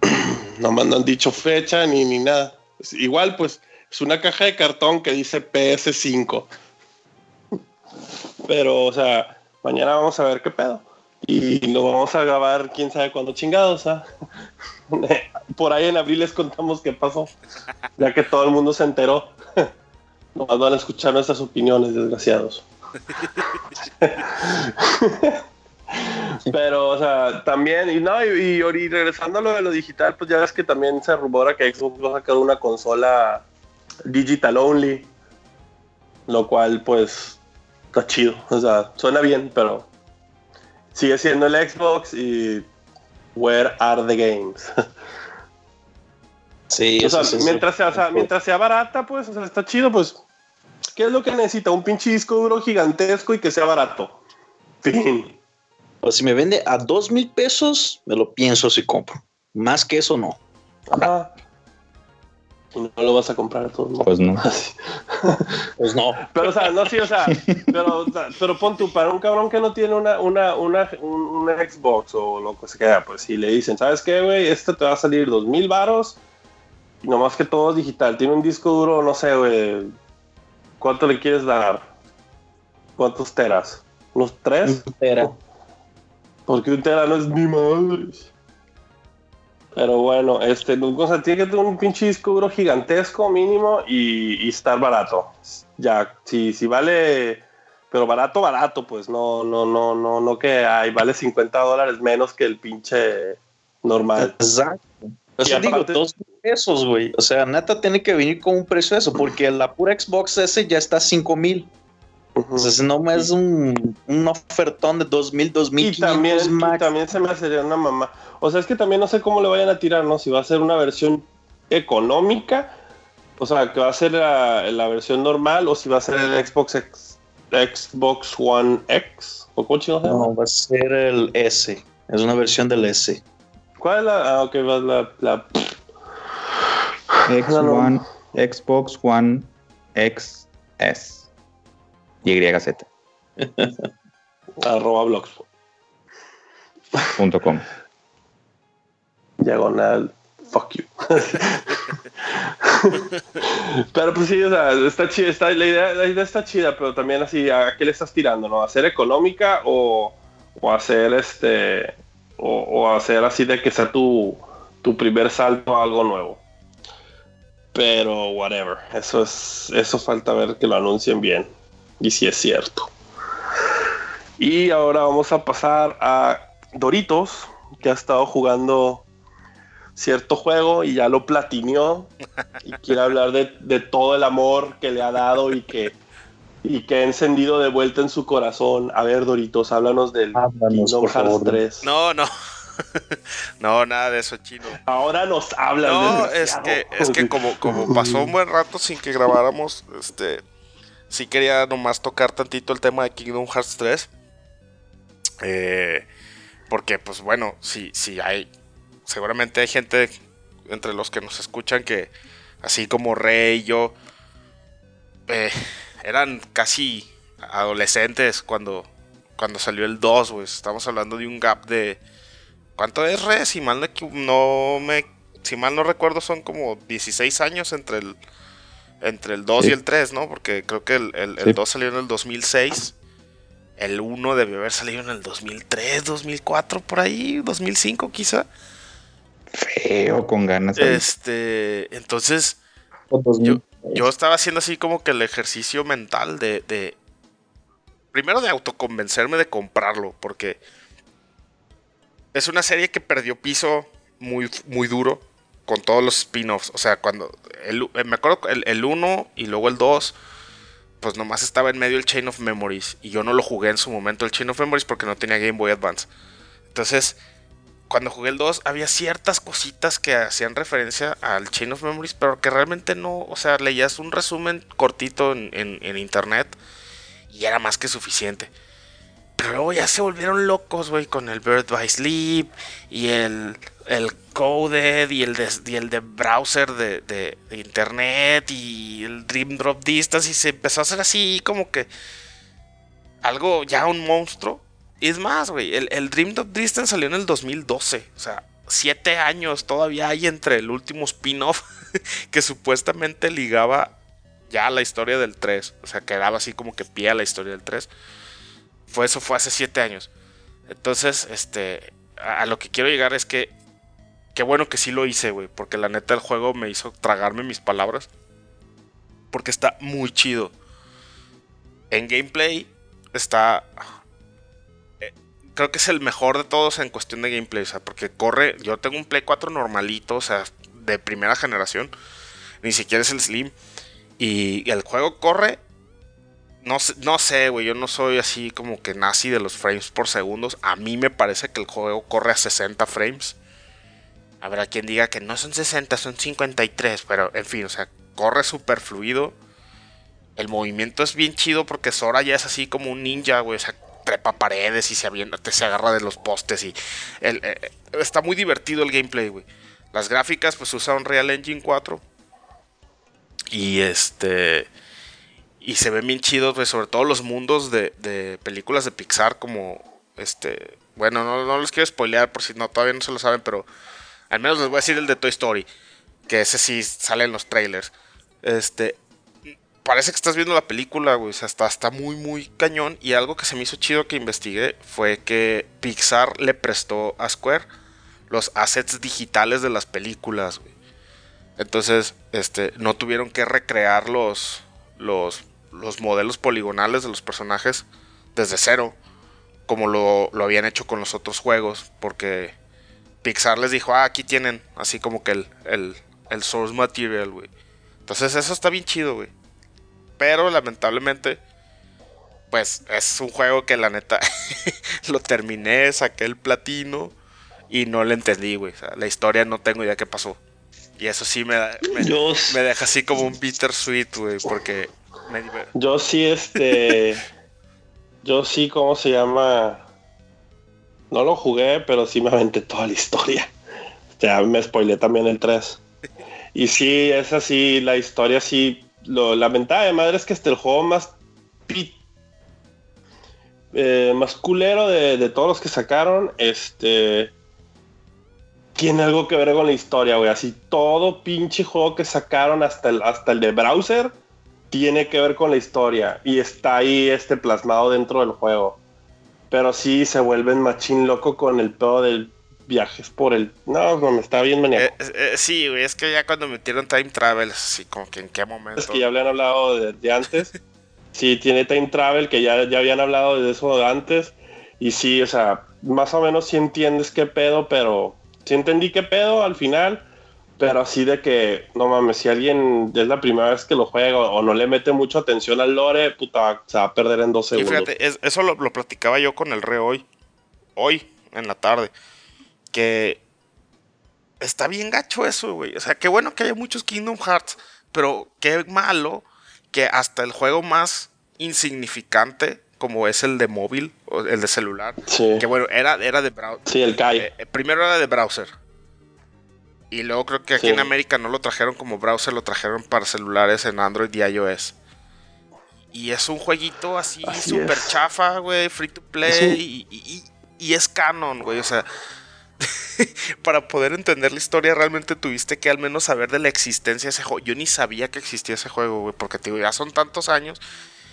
[clears throat] no me han dicho fecha ni, ni nada. Es igual, pues, es una caja de cartón que dice PS5. Pero, o sea, mañana vamos a ver qué pedo. Y lo vamos a grabar quién sabe cuándo chingados. ¿ah? [laughs] Por ahí en abril les contamos qué pasó. Ya que todo el mundo se enteró. [laughs] Nomás van a escuchar nuestras opiniones, desgraciados. [laughs] Pero, o sea, también, y no, y- y regresando a lo de lo digital, pues ya ves que también se rumora que Xbox va a sacar una consola digital only. Lo cual, pues, está chido. O sea, suena bien, pero sigue siendo el Xbox y where are the games? [laughs] Sí, o eso sea, mientras, sea, o sea, mientras sea barata, pues, o sea, está chido, pues. ¿Qué es lo que necesita? Un pinche disco duro gigantesco y que sea barato. Fin. Pero si me vende a dos mil pesos, me lo pienso si compro. Más que eso, no. Ajá. Y no lo vas a comprar a todos modos. Pues no. [laughs] [laughs] Pues no. Pero, o sea, no, sí, o sea, [laughs] pero, pero pon tú, para un cabrón que no tiene una, una, una, un, una Xbox o lo que sea, pues si le dicen, ¿sabes qué, güey? Este te va a salir dos mil varos, y nomás que todo es digital. Tiene un disco duro, no sé, güey. ¿Cuánto le quieres dar? ¿Cuántos teras? ¿Unos tres? Era. Porque un tera no es mi madre. Pero bueno, este, o sea, tiene que tener un pinche disco duro gigantesco mínimo y, y estar barato. Ya, si, si vale, pero barato, barato, pues no, no, no, no, no que hay, vale 50 dólares menos que el pinche normal. Exacto. O sea, Y digo, aparte- dos mil pesos, güey. O sea, neta tiene que venir con un precio de eso, porque la pura Xbox S ya está a 5 mil. Entonces, no es un, un ofertón de 2 mil, 2 mil Y también, y también se me hacería una mamá. O sea, es que también no sé cómo le vayan a tirar, ¿no? Si va a ser una versión económica, o sea, que va a ser la, la versión normal, o si va a ser el Xbox X- Xbox One X, o cómo llama? No, va a ser el S. Es una versión del S. ¿Cuál es la? Ah, ok, va la, la- X1, Xbox One XS. YZ. [laughs] arroba blogs. Punto com. Diagonal, fuck you. [laughs] pero pues sí, o sea, está chida, está, la, idea, la idea está chida, pero también así, ¿a qué le estás tirando? ¿No? ¿Hacer económica o, o hacer este, o, o hacer así de que sea tu, tu primer salto a algo nuevo? Pero whatever, eso es, eso falta ver que lo anuncien bien y si es cierto. Y ahora vamos a pasar a Doritos, que ha estado jugando cierto juego y ya lo platineó y quiere hablar de, de todo el amor que le ha dado y que, y que ha encendido de vuelta en su corazón. A ver, Doritos, háblanos del Háblanos, Kingdom Hearts favor. 3. No, no. [laughs] no, nada de eso, chino. Ahora nos hablan. No, es que, es que como, como pasó un buen rato sin que grabáramos, este sí quería nomás tocar tantito el tema de Kingdom Hearts 3. Eh, porque, pues bueno, si, si hay. Seguramente hay gente entre los que nos escuchan que, así como Rey y yo, eh, eran casi adolescentes cuando, cuando salió el 2, güey. Estamos hablando de un gap de. ¿Cuánto es, Re? Si mal no, no me. Si mal no recuerdo, son como 16 años entre el. Entre el 2 Sí. y el 3, ¿no? Porque creo que el, el, el Sí. 2 salió en el 2006. El 1 debió haber salido en el 2003, 2004, por ahí, 2005 quizá. Feo, con ganas. Este, entonces, O 2000. yo estaba haciendo así como que el ejercicio mental de, de- primero de autoconvencerme de comprarlo, porque es una serie que perdió piso muy, muy duro con todos los spin-offs. O sea, cuando eh, me acuerdo el, el 1 y luego el 2, pues nomás estaba en medio el Chain of Memories. Y yo no lo jugué en su momento el Chain of Memories porque no tenía Game Boy Advance. Entonces, cuando jugué el 2 había ciertas cositas que hacían referencia al Chain of Memories, pero que realmente no, o sea, leías un resumen cortito en, en- en internet y era más que suficiente. Pero luego ya se volvieron locos, güey, con el Bird by Sleep y el, el Coded y el de, y el de browser de, de- internet y el Dream Drop Distance y se empezó a hacer así como que algo ya un monstruo. Y es más, güey, el, el Dream Drop Distance salió en el 2012, o sea, siete años todavía hay entre el último spin-off [laughs] que supuestamente ligaba ya la historia del 3, o sea, quedaba así como que pie a la historia del 3 fue eso fue hace siete años. Entonces, este, a, a lo que quiero llegar es que qué bueno que sí lo hice, güey, porque la neta el juego me hizo tragarme mis palabras, porque está muy chido. En gameplay está, eh, creo que es el mejor de todos en cuestión de gameplay, o sea, porque corre, yo tengo un Play 4 normalito, o sea, de primera generación, ni siquiera es el Slim, y el juego corre no, no sé, güey, yo no soy así como que nazi de los frames por segundos. A mí me parece que el juego corre a 60 frames. Habrá quien diga que no son 60, son 53, pero en fin, o sea, corre súper fluido. El movimiento es bien chido porque Sora ya es así como un ninja, güey, o sea, trepa paredes y se avienta, se agarra de los postes y el- eh, está muy divertido el gameplay, güey. Las gráficas, pues usa Unreal Engine 4. Y este. Y se ven bien chidos, pues, sobre todo los mundos de, de películas de Pixar, como este. Bueno, no, no les quiero spoilear por si no, todavía no se lo saben, pero al menos les voy a decir el de Toy Story. Que ese sí sale en los trailers. Este. Parece que estás viendo la película, güey. O sea, está, muy, muy cañón. Y algo que se me hizo chido que investigué fue que Pixar le prestó a Square los assets digitales de las películas, güey. Entonces, este, no tuvieron que recrear los, los, los modelos poligonales de los personajes desde cero, como lo, lo habían hecho con los otros juegos, porque Pixar les dijo, ah, aquí tienen así como que el, el, el source material, güey. Entonces eso está bien chido, güey. Pero lamentablemente, pues es un juego que la neta [laughs] lo terminé, saqué el platino y no le entendí, güey. O sea, la historia no tengo idea qué pasó. Y eso sí me, me, me deja así como un bittersweet, güey, porque... Me... Yo sí, este... [laughs] yo sí, ¿cómo se llama? No lo jugué, pero sí me aventé toda la historia. O sea, me spoilé también el 3. Y sí, es así, la historia sí. Lo, la ventaja de madre es que este el juego más eh, más culero de, de, todos los que sacaron, este tiene algo que ver con la historia, güey. Así todo pinche juego que sacaron hasta el, hasta el de browser tiene que ver con la historia y está ahí este plasmado dentro del juego. Pero sí se vuelven machín loco con el pedo del viajes por el. No, no, me está bien maníaco. Eh, eh, sí, güey, es que ya cuando metieron time travel, así como que en qué momento. Es que ya habían hablado de, de antes. [laughs] sí, tiene time travel, que ya, ya habían hablado de eso de antes. Y sí, o sea, más o menos sí entiendes qué pedo, pero sí entendí qué pedo al final, pero así de que, no mames, si alguien es la primera vez que lo juega o no le mete mucha atención al lore, puta, se va a perder en dos segundos. Y fíjate, es, eso lo, lo, platicaba yo con el re hoy, hoy, en la tarde, que está bien gacho eso, güey. O sea, qué bueno que haya muchos Kingdom Hearts, pero qué malo que hasta el juego más insignificante como es el de móvil, o el de celular. Sí. Que bueno, era, era de browser. Sí, el Kai. Eh, primero era de browser. Y luego creo que aquí Sí. en América no lo trajeron como browser, lo trajeron para celulares en Android y iOS. Y es un jueguito así, súper chafa, güey, free to play. Y, y- es canon, güey. O sea, [laughs] para poder entender la historia, realmente tuviste que al menos saber de la existencia de ese juego. Yo ni sabía que existía ese juego, güey, porque te digo, ya son tantos años.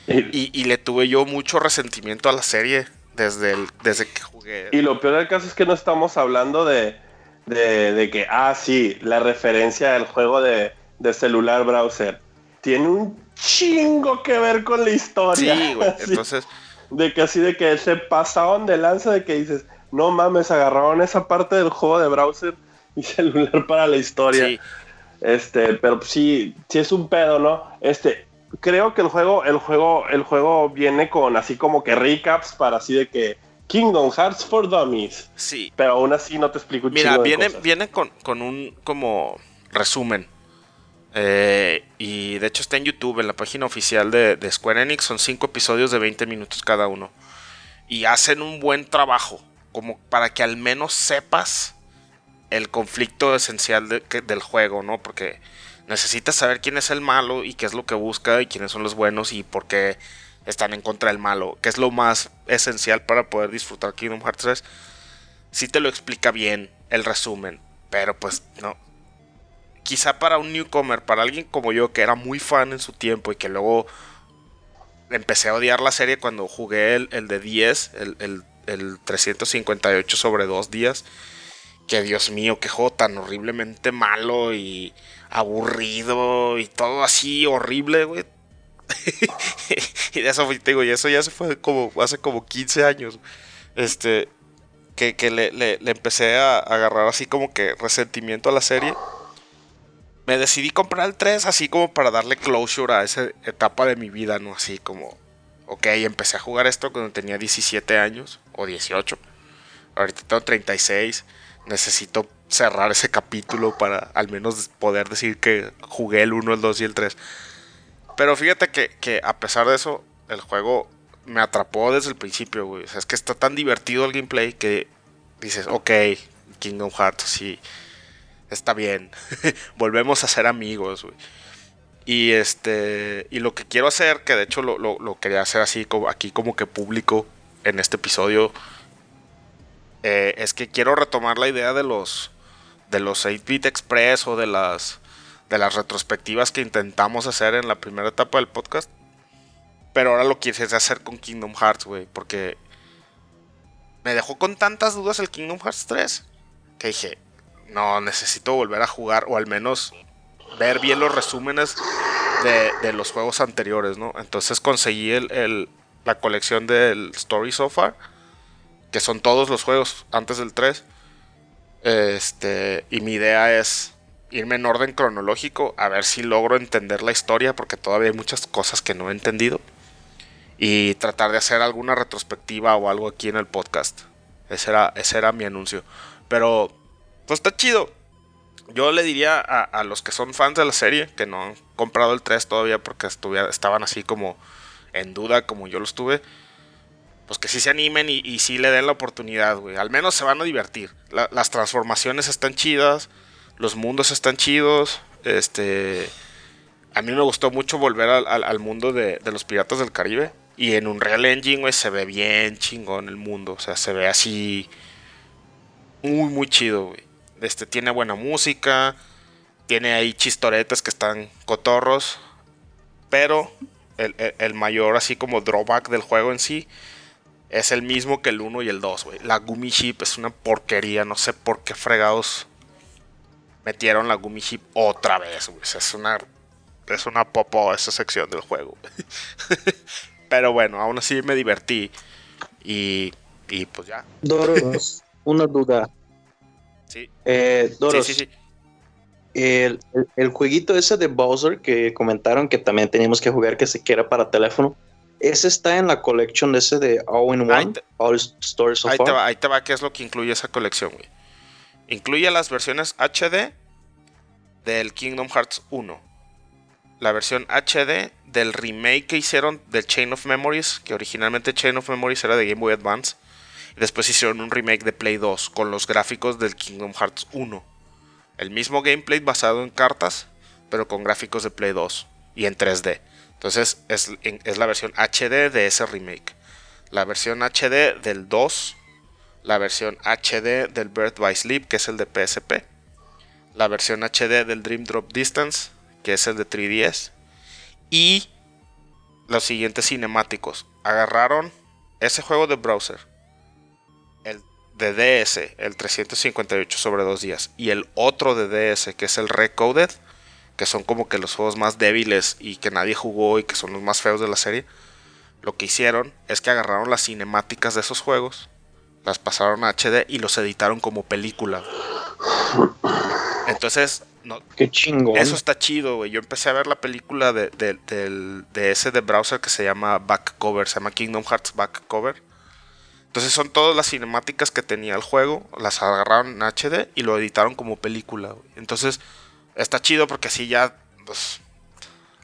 Y, Y, y le tuve yo mucho resentimiento a la serie desde, el, desde que jugué. y lo peor del caso es que no estamos hablando de, de, de que, ah, sí, la referencia del juego de, de celular browser. Tiene un chingo que ver con la historia. Sí, güey. [laughs] Entonces, de que así de que se pasaron de lanza de que dices, no mames, agarraron esa parte del juego de browser [laughs] y celular para la historia. sí. Este, pero pues sí, sí es un pedo, ¿no? Este, creo que el juego, el juego, el juego viene con así como que recaps para así de que Kingdom Hearts for Dummies. Sí. Pero aún así no te explico un Mira, de viene, cosas. viene con, con un como resumen. Eh, y de hecho está en YouTube, en la página oficial de, de Square Enix. Son cinco episodios de 20 minutos cada uno. Y hacen un buen trabajo. Como para que al menos sepas el conflicto esencial de- que- del juego, ¿no? Porque necesitas saber quién es el malo y qué es lo que busca y quiénes son los buenos y por qué están en contra del malo. Que es lo más esencial para poder disfrutar Kingdom Hearts 3 sí te lo explica bien el resumen, pero pues no. Quizá para un newcomer, para alguien como yo que era muy fan en su tiempo y que luego empecé a odiar la serie cuando jugué el, el de 10, el, el, el 358 sobre dos días. Que Dios mío, qué juego tan horriblemente malo y aburrido y todo así horrible, güey. [laughs] y eso, digo, y eso ya se fue como hace como 15 años. Este, que, que le, le- le empecé a agarrar así como que resentimiento a la serie. Me decidí comprar el 3 así como para darle closure a esa etapa de mi vida, ¿no? Así como, ok, empecé a jugar esto cuando tenía 17 años o 18. Ahorita tengo 36. Necesito cerrar ese capítulo para al menos poder decir que jugué el 1, el 2 y el 3. Pero fíjate que, que a pesar de eso, el juego me atrapó desde el principio, güey. O sea, es que está tan divertido el gameplay que dices, ok, Kingdom Hearts, sí. está bien. [laughs] Volvemos a ser amigos, güey. Y este. Y lo que quiero hacer, que de hecho lo, lo, quería hacer así como aquí como que público en este episodio. eh, es que quiero retomar la idea de los. De los 8-bit express o de las. De las retrospectivas que intentamos hacer en la primera etapa del podcast. Pero ahora lo quise hacer con Kingdom Hearts, güey. Porque me dejó con tantas dudas el Kingdom Hearts 3. Que dije, no, necesito volver a jugar. O al menos ver bien los resúmenes de, de los juegos anteriores, ¿no? Entonces conseguí el, el- la colección del Story So Far. Que son todos los juegos antes del 3. Este, y mi idea es irme en orden cronológico. A ver si logro entender la historia. Porque todavía hay muchas cosas que no he entendido y tratar de hacer alguna retrospectiva o algo aquí en el podcast. Ese era, ese era mi anuncio. Pero, pues está chido. Yo le diría a, a los que son fans de la serie, que no han comprado el 3 todavía porque estuviera- estaban así como en duda, como yo lo estuve, pues que sí se animen y, sí le den la oportunidad, güey. Al menos se van a divertir. La- las transformaciones están chidas, los mundos están chidos, este... A mí me gustó mucho volver al, mundo de, los Piratas del Caribe. Y en un Real Engine, güey, se ve bien chingón el mundo. O sea, se ve así. Muy, muy chido, güey. Este tiene buena música. Tiene ahí chistoretes que están cotorros. Pero el mayor, así como drawback del juego en sí, es el mismo que el 1 y el 2, güey. La Gumi Ship es una porquería. No sé por qué fregados metieron la Gumi Ship otra vez, güey. O sea, es una es una popo esa sección del juego. [laughs] Pero bueno, aún así me divertí. Y, y pues ya. Doros, [laughs] una duda. Sí, Eh, Doros, sí, sí. El, el- el jueguito ese de Bowser que comentaron que también teníamos que jugar que se quiera para teléfono. Ese está en la collection de ese de All in One, Ahí te- All Stories so Ahí far. te va, ahí te va, qué es lo que incluye esa colección, güey. Incluye las versiones HD del Kingdom Hearts 1. La versión HD del remake que hicieron del Chain of Memories, que originalmente Chain of Memories era de Game Boy Advance. Y después hicieron un remake de Play 2 con los gráficos del Kingdom Hearts 1. El mismo gameplay basado en cartas, pero con gráficos de Play 2 y en 3D. Entonces es, es la versión HD de ese remake. La versión HD del 2. La versión HD del Birth by Sleep, que es el de PSP. La versión HD del Dream Drop Distance, que es el de 3DS. Y los siguientes cinemáticos. Agarraron ese juego de browser. El de DS, el 358 sobre dos días. Y el otro de DS, que es el Recoded. Que son como que los juegos más débiles y que nadie jugó y que son los más feos de la serie. Lo que hicieron es que agarraron las cinemáticas de esos juegos, las pasaron a HD y los editaron como película. Entonces, no, Qué chingón. eso está chido, güey. Yo empecé a ver la película de, de- ese de browser que se llama Back Cover, se llama Kingdom Hearts Back Cover. Entonces son todas las cinemáticas que tenía el juego, las agarraron en HD y lo editaron como película, güey. Entonces está chido porque así ya, pues,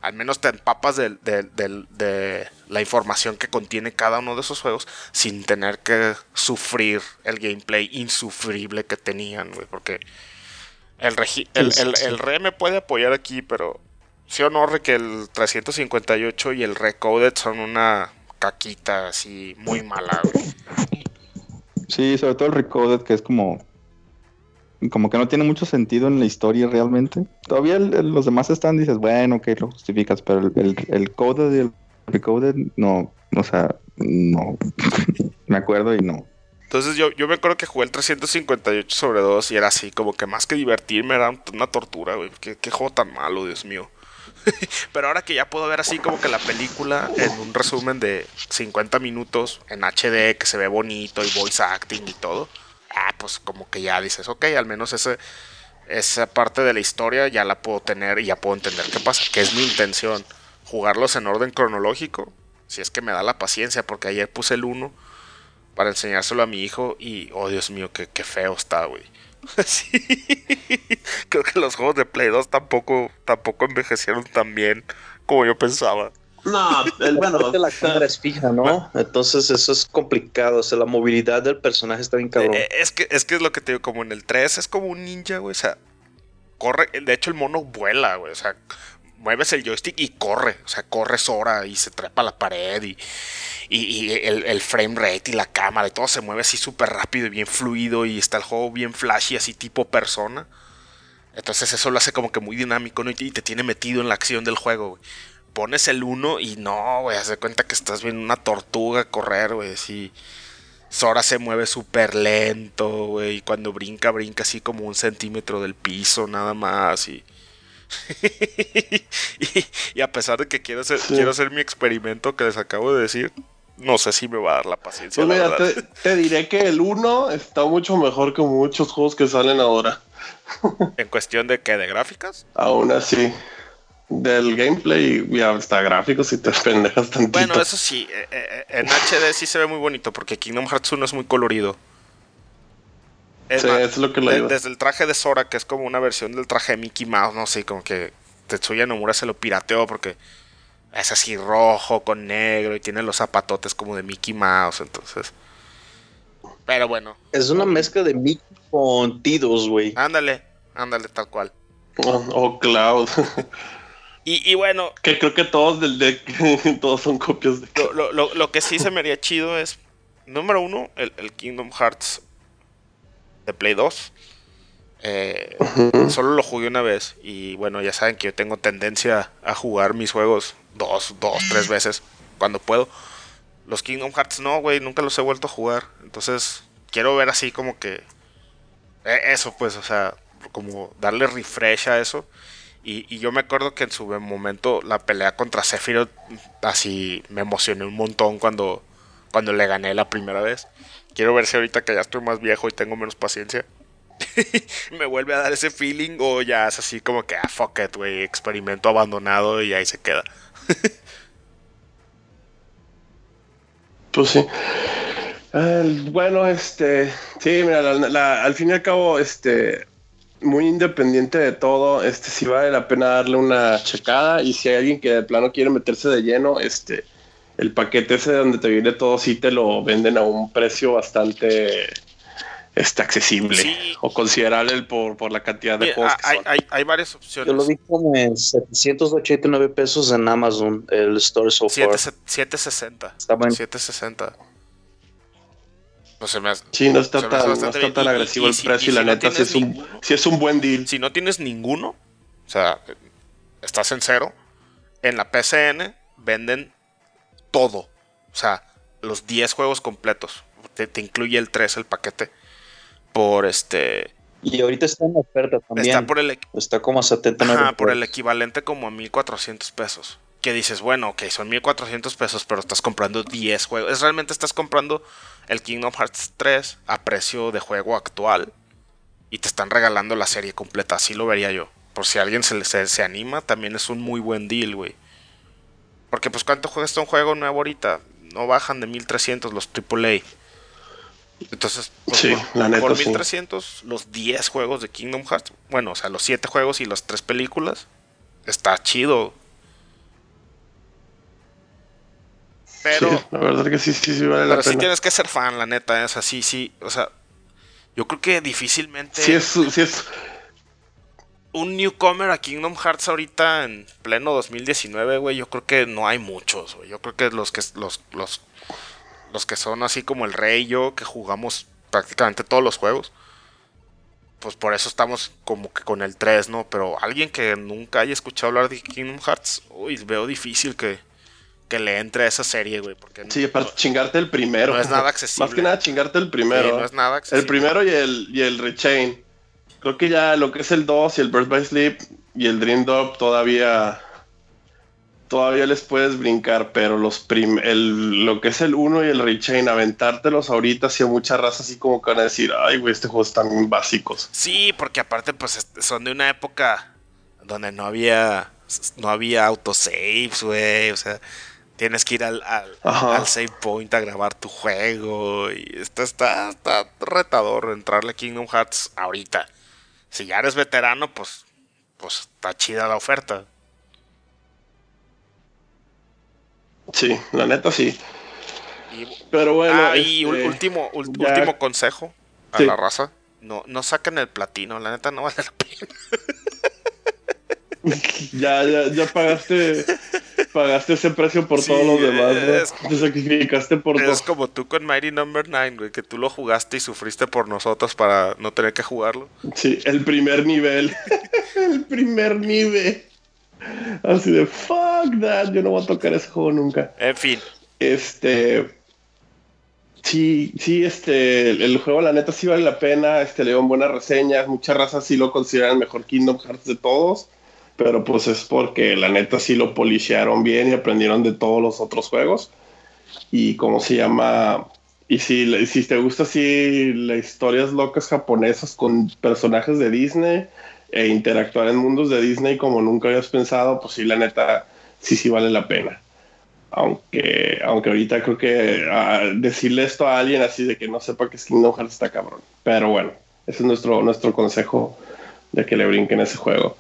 al menos te empapas de la información que contiene cada uno de esos juegos sin tener que sufrir el gameplay insufrible que tenían, güey. Porque el, regi- el, el- el re me puede apoyar aquí, pero sí o no, re, que el 358 y el Recoded son una caquita así muy mala, güey. Sí, sobre todo el Recoded, que es como. Como que no tiene mucho sentido en la historia realmente. Todavía los demás están, dices, bueno, ok, lo justificas, pero el, el, Coded y el Recoded, no. O sea, no. [laughs] me acuerdo y no. Entonces yo, yo me acuerdo que jugué el 358 sobre 2 y era así, como que más que divertirme era un- una tortura, güey. Qué, qué juego tan malo, Dios mío. [laughs] Pero ahora que ya puedo ver así como que la película en un resumen de 50 minutos en HD, que se ve bonito y voice acting y todo, ah, pues como que ya dices, ok, al menos ese, esa parte de la historia ya la puedo tener y ya puedo entender qué pasa, que es mi intención, jugarlos en orden cronológico, si es que me da la paciencia, porque ayer puse el 1 para enseñárselo a mi hijo y, oh Dios mío, qué, qué feo está, güey. [laughs] Creo que los juegos de Play 2 tampoco, tampoco envejecieron tan bien como yo pensaba. No, el, bueno, la cámara es fija, ¿no? Entonces eso es complicado. O sea, la movilidad del personaje está bien cabrón. Eh, es, que, es que es lo que te digo, como en el 3 es como un ninja, güey. O sea, corre, de hecho el mono vuela, güey, o sea, mueves el joystick y corre, o sea, corre Sora y se trepa a la pared y, y, el, el, frame rate y la cámara y todo se mueve así súper rápido y bien fluido y está el juego bien flashy, así tipo persona. Entonces eso lo hace como que muy dinámico ¿no? y te tiene metido en la acción del juego, güey. Pones el 1 y no, güey, haz de cuenta que estás viendo una tortuga correr, güey, así. Sora se mueve súper lento, güey, y cuando brinca, brinca así como un centímetro del piso, nada más, y... [laughs] y, a pesar de que quiero hacer, quiero hacer mi experimento que les acabo de decir, no sé si me va a dar la paciencia. Pues mira, te, diré que el 1 está mucho mejor que muchos juegos que salen ahora. ¿En cuestión de qué? ¿De gráficas? Aún así. Del gameplay y hasta gráficos y te [laughs] pendejas tantito. Bueno, eso sí, eh, eh, en HD sí se ve muy bonito porque Kingdom Hearts 1 es muy colorido. Es es lo que Desde el traje de Sora, que es como una versión del traje de Mickey Mouse, no sé, como que Tetsuya Nomura se lo pirateó porque es así rojo con negro y tiene los zapatotes como de Mickey Mouse, entonces. Pero bueno. Es una mezcla de Mickey con Tidos, güey. Ándale, ándale, tal cual. Oh, oh Cloud. [laughs] y, bueno. Que creo que todos del deck, [laughs] todos son copias de. Lo, lo, lo, que sí se me haría chido es, número uno, el, el Kingdom Hearts de Play 2. Eh, solo lo jugué una vez y bueno, ya saben que yo tengo tendencia a jugar mis juegos dos, dos, tres veces cuando puedo. Los Kingdom Hearts no, güey, nunca los he vuelto a jugar. Entonces, quiero ver así como que... Eh, eso, pues, o sea, como darle refresh a eso. Y, yo me acuerdo que en su momento la pelea contra Sephiroth, así me emocioné un montón cuando, cuando le gané la primera vez. Quiero ver si ahorita que ya estoy más viejo y tengo menos paciencia, [laughs] me vuelve a dar ese feeling o ya es así como que, ah, fuck it, güey, experimento abandonado y ahí se queda. [laughs] pues sí. bueno, este, sí, mira, al fin y al cabo, este, muy independiente de todo, este, sí vale la pena darle una checada y si hay alguien que de plano quiere meterse de lleno, este, el paquete ese donde te viene todo sí te lo venden a un precio bastante este, accesible o considerable por, por la cantidad de juegos hay, Hay, hay, varias opciones. Yo lo vi como en 789 pesos en Amazon, el Store so 760. 760. No se me hace, sí, no está, tan, no está tan agresivo el precio y, la neta si es, un, si es un buen deal. Si no tienes ninguno, o sea, estás en cero, en la PCN venden todo. O sea, los 10 juegos completos. Te, incluye el 3, el paquete. Por este. Y ahorita está en oferta también. Está por el. Está como a 79 Ajá, por el equivalente como a 1400 pesos. Que dices, bueno, ok, son 1400 pesos, pero estás comprando 10 juegos. Es realmente estás comprando el Kingdom Hearts 3 a precio de juego actual. Y te están regalando la serie completa. Así lo vería yo. Por si alguien se, se, se anima, también es un muy buen deal, güey. Porque pues cuánto juega un juego nuevo ahorita? No bajan de 1300 los AAA. Entonces, pues, sí, por, la neta, 1300 los 10 juegos de Kingdom Hearts, bueno, o sea, los 7 juegos y las 3 películas, está chido. Pero la verdad que sí, sí, sí vale la pena. sí tienes que ser fan, la neta, es así, sí, o sea, yo creo que difícilmente Sí es sí es un newcomer a Kingdom Hearts ahorita en pleno 2019, güey, yo creo que no hay muchos, güey. Yo creo que los que los, los, los que son así como el rey y yo, que jugamos prácticamente todos los juegos, pues por eso estamos como que con el 3, ¿no? Pero alguien que nunca haya escuchado hablar de Kingdom Hearts, uy, veo difícil que, que le entre a esa serie, güey. Porque sí, para chingarte el primero. No es nada accesible. Más que nada chingarte el primero. no es nada accesible. El primero y el, y el Rechain. Creo que ya lo que es el 2 y el Birth by Sleep y el Dream Drop todavía todavía les puedes brincar, pero los prim el, lo que es el 1 y el Rechain, aventártelos ahorita, si hay mucha raza así como que van a decir, ay, güey, este juego están básicos. Sí, porque aparte, pues son de una época donde no había, no había autosaves, güey, o sea, tienes que ir al, al, save point a grabar tu juego, y esto está, está retador entrarle a Kingdom Hearts ahorita si ya eres veterano, pues, pues está chida la oferta. Sí, la neta sí. Pero bueno. Ah, y este, último, último consejo a la raza. No, no saquen el platino, la neta no vale la pena. [laughs] ya, ya, ya pagaste, pagaste ese precio por Sí, todos los demás, es- ¿no? Te sacrificaste por Es dos. como tú con Mighty Number 9, güey, que tú lo jugaste y sufriste por nosotros para no tener que jugarlo. Sí, el primer nivel. [laughs] el primer nivel. Así de fuck that, yo no voy a tocar ese juego nunca. En fin, Este. Sí, sí, este. El, juego, la neta, sí vale la pena. Este, le dieron buenas reseñas. Muchas razas sí lo consideran el mejor Kingdom Hearts de todos. Pero pues es porque la neta sí lo policiaron bien y aprendieron de todos los otros juegos. Y cómo se llama. Y si, si te gusta así las historias locas japonesas con personajes de Disney e interactuar en mundos de Disney como nunca habías pensado, pues sí, la neta, sí, sí vale la pena. Aunque, aunque ahorita creo que decirle esto a alguien así de que no sepa que es Kingdom Hearts está cabrón. Pero bueno, ese es nuestro, nuestro consejo de que le brinquen ese juego.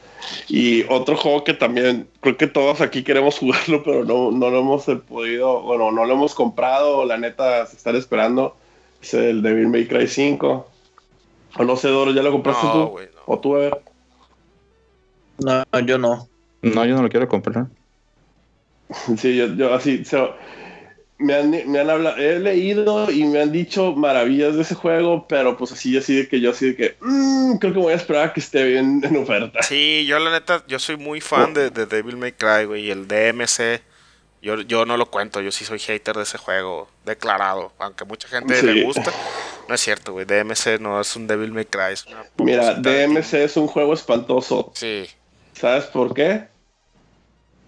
Y otro juego que también creo que todos aquí queremos [laughs] jugarlo, pero no, no lo hemos podido, bueno, no lo hemos comprado, la neta se están esperando, es el Devil May Cry 5. O no sé, Doro, ¿ya lo compraste No, tú? no. O tú, a ver. No, yo no. No, yo no lo quiero comprar. [laughs] Sí, yo, yo así, so, me han, me han hablado, he leído y me han dicho maravillas de ese juego, pero pues así, así de que yo así de que mm, creo que voy a esperar a que esté bien en oferta. Sí, yo la neta, yo soy muy fan de, de Devil May Cry, güey, y el DMC. Yo, yo no lo cuento, yo sí soy hater de ese juego, declarado. Aunque mucha gente Sí. le gusta. No es cierto, güey. DMC no es un Devil May Cry. Es una Mira, DMC es un juego espantoso. Sí. ¿Sabes por qué?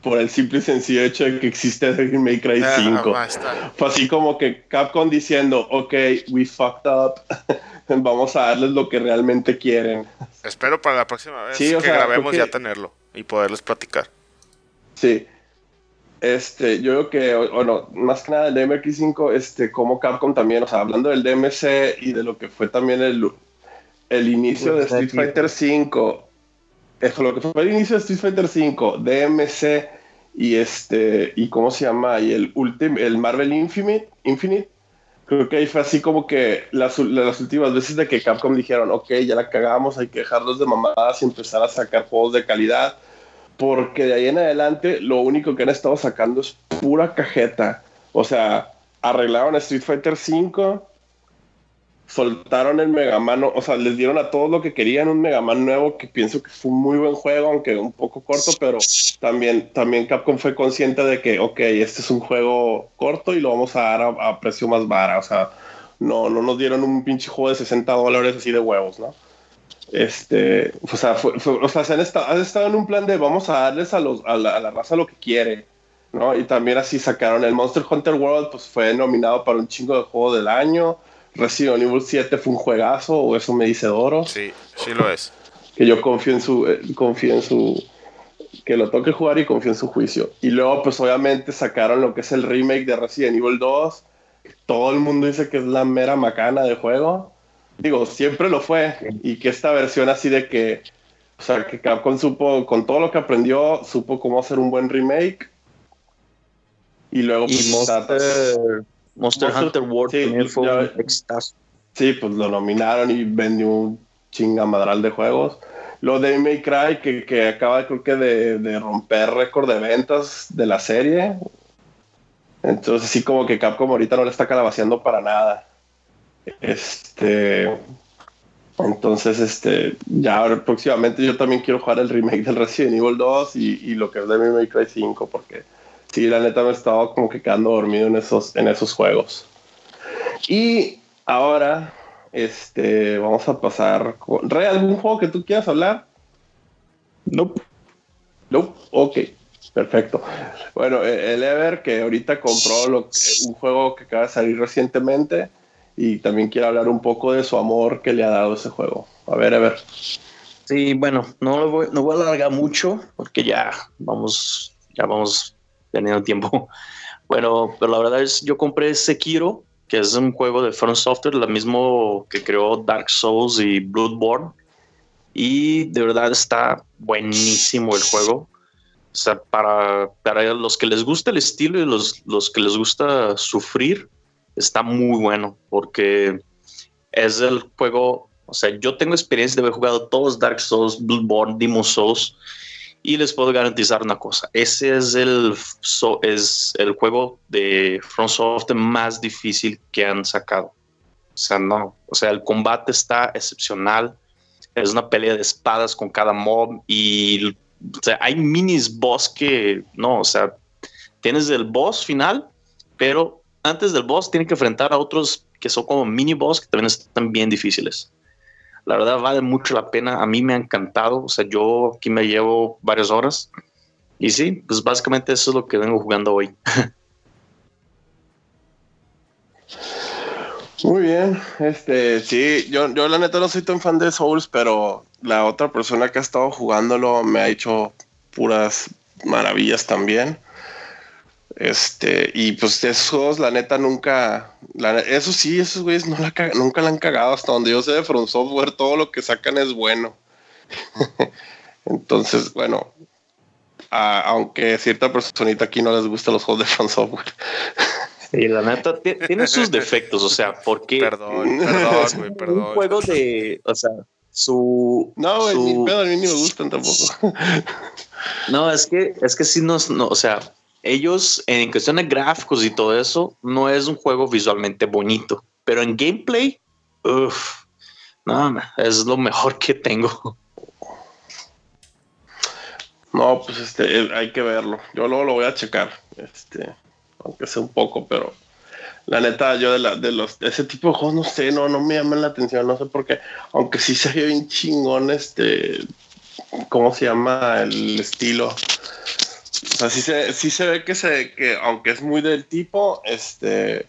Por el simple y sencillo hecho de que existe Devil May Cry Ah, 5. ahí está. Fue así como que Capcom diciendo, ok, we fucked up, [laughs] vamos a darles lo que realmente quieren. Espero para la próxima vez Sí, que sea, grabemos ya tenerlo y poderles platicar. Sí. Este, yo creo que, bueno, más que nada el DMX 5, este, como Capcom también, o sea, hablando del DMC y de lo que fue también el, el inicio de Street Fighter 5, eso, lo que fue el inicio de Street Fighter 5, DMC y este, y cómo se llama, y el último, el Marvel Infinite, Infinite, creo que ahí fue así como que las, las últimas veces de que Capcom dijeron, ok, ya la cagamos, hay que dejarlos de mamadas y empezar a sacar juegos de calidad porque de ahí en adelante lo único que han estado sacando es pura cajeta. O sea, arreglaron Street Fighter V, soltaron el Mega Man, o sea, les dieron a todos lo que querían, un Mega Man nuevo que pienso que fue un muy buen juego, aunque un poco corto, pero también, también Capcom fue consciente de que, ok, este es un juego corto y lo vamos a dar a, precio más barato, o sea, no, no nos dieron un pinche juego de 60 dólares así de huevos, ¿no? Este, o sea, fue- fue- o sea, se han estado, han estado en un plan de vamos a darles a, los, a la raza lo que quiere, ¿no? Y también así sacaron el Monster Hunter World, pues fue nominado para un chingo de juego del año. Resident Evil 7 fue un juegazo, o eso me dice Doro, Sí, sí lo es. que yo confío en su, eh, confío en su, que lo toque jugar y confío en su juicio. Y luego, pues obviamente sacaron lo que es el remake de Resident Evil 2. Todo el mundo dice que es la mera macana de juego. Digo, siempre lo fue. Y que esta versión así de que, o sea, que Capcom supo, con todo lo que aprendió, supo cómo hacer un buen remake. Y luego, Y pues, Monster, ta- Monster Monster- Hunter World sí, también fue ya- un extazo. Sí, pues lo nominaron y vendió un chingamadral de juegos. Lo de May Cry, que, que acaba creo que de, de romper récord de ventas de la serie. Entonces sí como que Capcom ahorita no le está calabaceando para nada. Este... Entonces, este, ya próximamente yo también quiero jugar el remake del Resident Evil 2 y, y lo que es de May Cry 5, porque sí, la neta me estaba como que quedando dormido en esos, en esos juegos. Y ahora, este, vamos a pasar con. ¿Rey, algún juego que tú quieras hablar? Nope. No. Ok, perfecto. Bueno, eh, el Ever, que ahorita compró lo que- un juego que acaba de salir recientemente y también quiere hablar un poco de su amor que le ha dado ese juego. A ver, Ever. Sí, bueno, no lo voy, no voy a alargar mucho porque ya vamos, ya vamos teniendo tiempo. Bueno, pero la verdad es, yo compré Sekiro, que es un juego de From Software, lo mismo que creó Dark Souls y Bloodborne. Y de verdad está buenísimo el juego. O sea, para, para los que les gusta el estilo y los, los que les gusta sufrir, está muy bueno porque es el juego, o sea, yo tengo experiencia de haber jugado todos Dark Souls, Bloodborne, Demon Souls Y les puedo garantizar una cosa, ese es el, es el juego de FromSoft más difícil que han sacado. O sea, no, o sea, el combate está excepcional, es una pelea de espadas con cada mob y hay minis boss que, no, o sea, tienes el boss final, pero antes del boss tiene que enfrentar a otros que son como mini boss que también están bien difíciles. La verdad vale mucho la pena. A mí me ha encantado. O sea, yo aquí me llevo varias horas. Y sí, pues básicamente eso es lo que vengo jugando hoy. [laughs] Muy bien, este, sí, yo, yo la neta no soy tan fan de Souls, pero la otra persona que ha estado jugándolo me ha hecho puras maravillas también. Este, y pues de esos juegos, la neta, nunca. eso sí, esos güeyes no la, nunca la han cagado. Hasta donde yo sé de From Software, todo lo que sacan es bueno. [laughs] Entonces, bueno, aunque cierta personita aquí no les gusta los juegos de From Software. [laughs] Y la neta tiene sus defectos, o sea, porque. Perdón, perdón, güey, perdón. Un juego de. O sea, su. No, güey, ni pedo, a mí ni me gustan tampoco. [laughs] No, es que, es que sí nos. No, o sea, ellos en cuestión de gráficos y todo eso, no es un juego visualmente bonito, pero en gameplay, uff, no, es lo mejor que tengo. No, pues este, eh, hay que verlo. Yo luego lo voy a checar, este, aunque sea un poco, pero la neta, yo de, la, de los, ese tipo de juegos, no sé, no, no me llaman la atención, no sé por qué, aunque sí se ve bien chingón, este, ¿cómo se llama el estilo? O sea, sí se, sí se ve que, se, que aunque es muy del tipo, este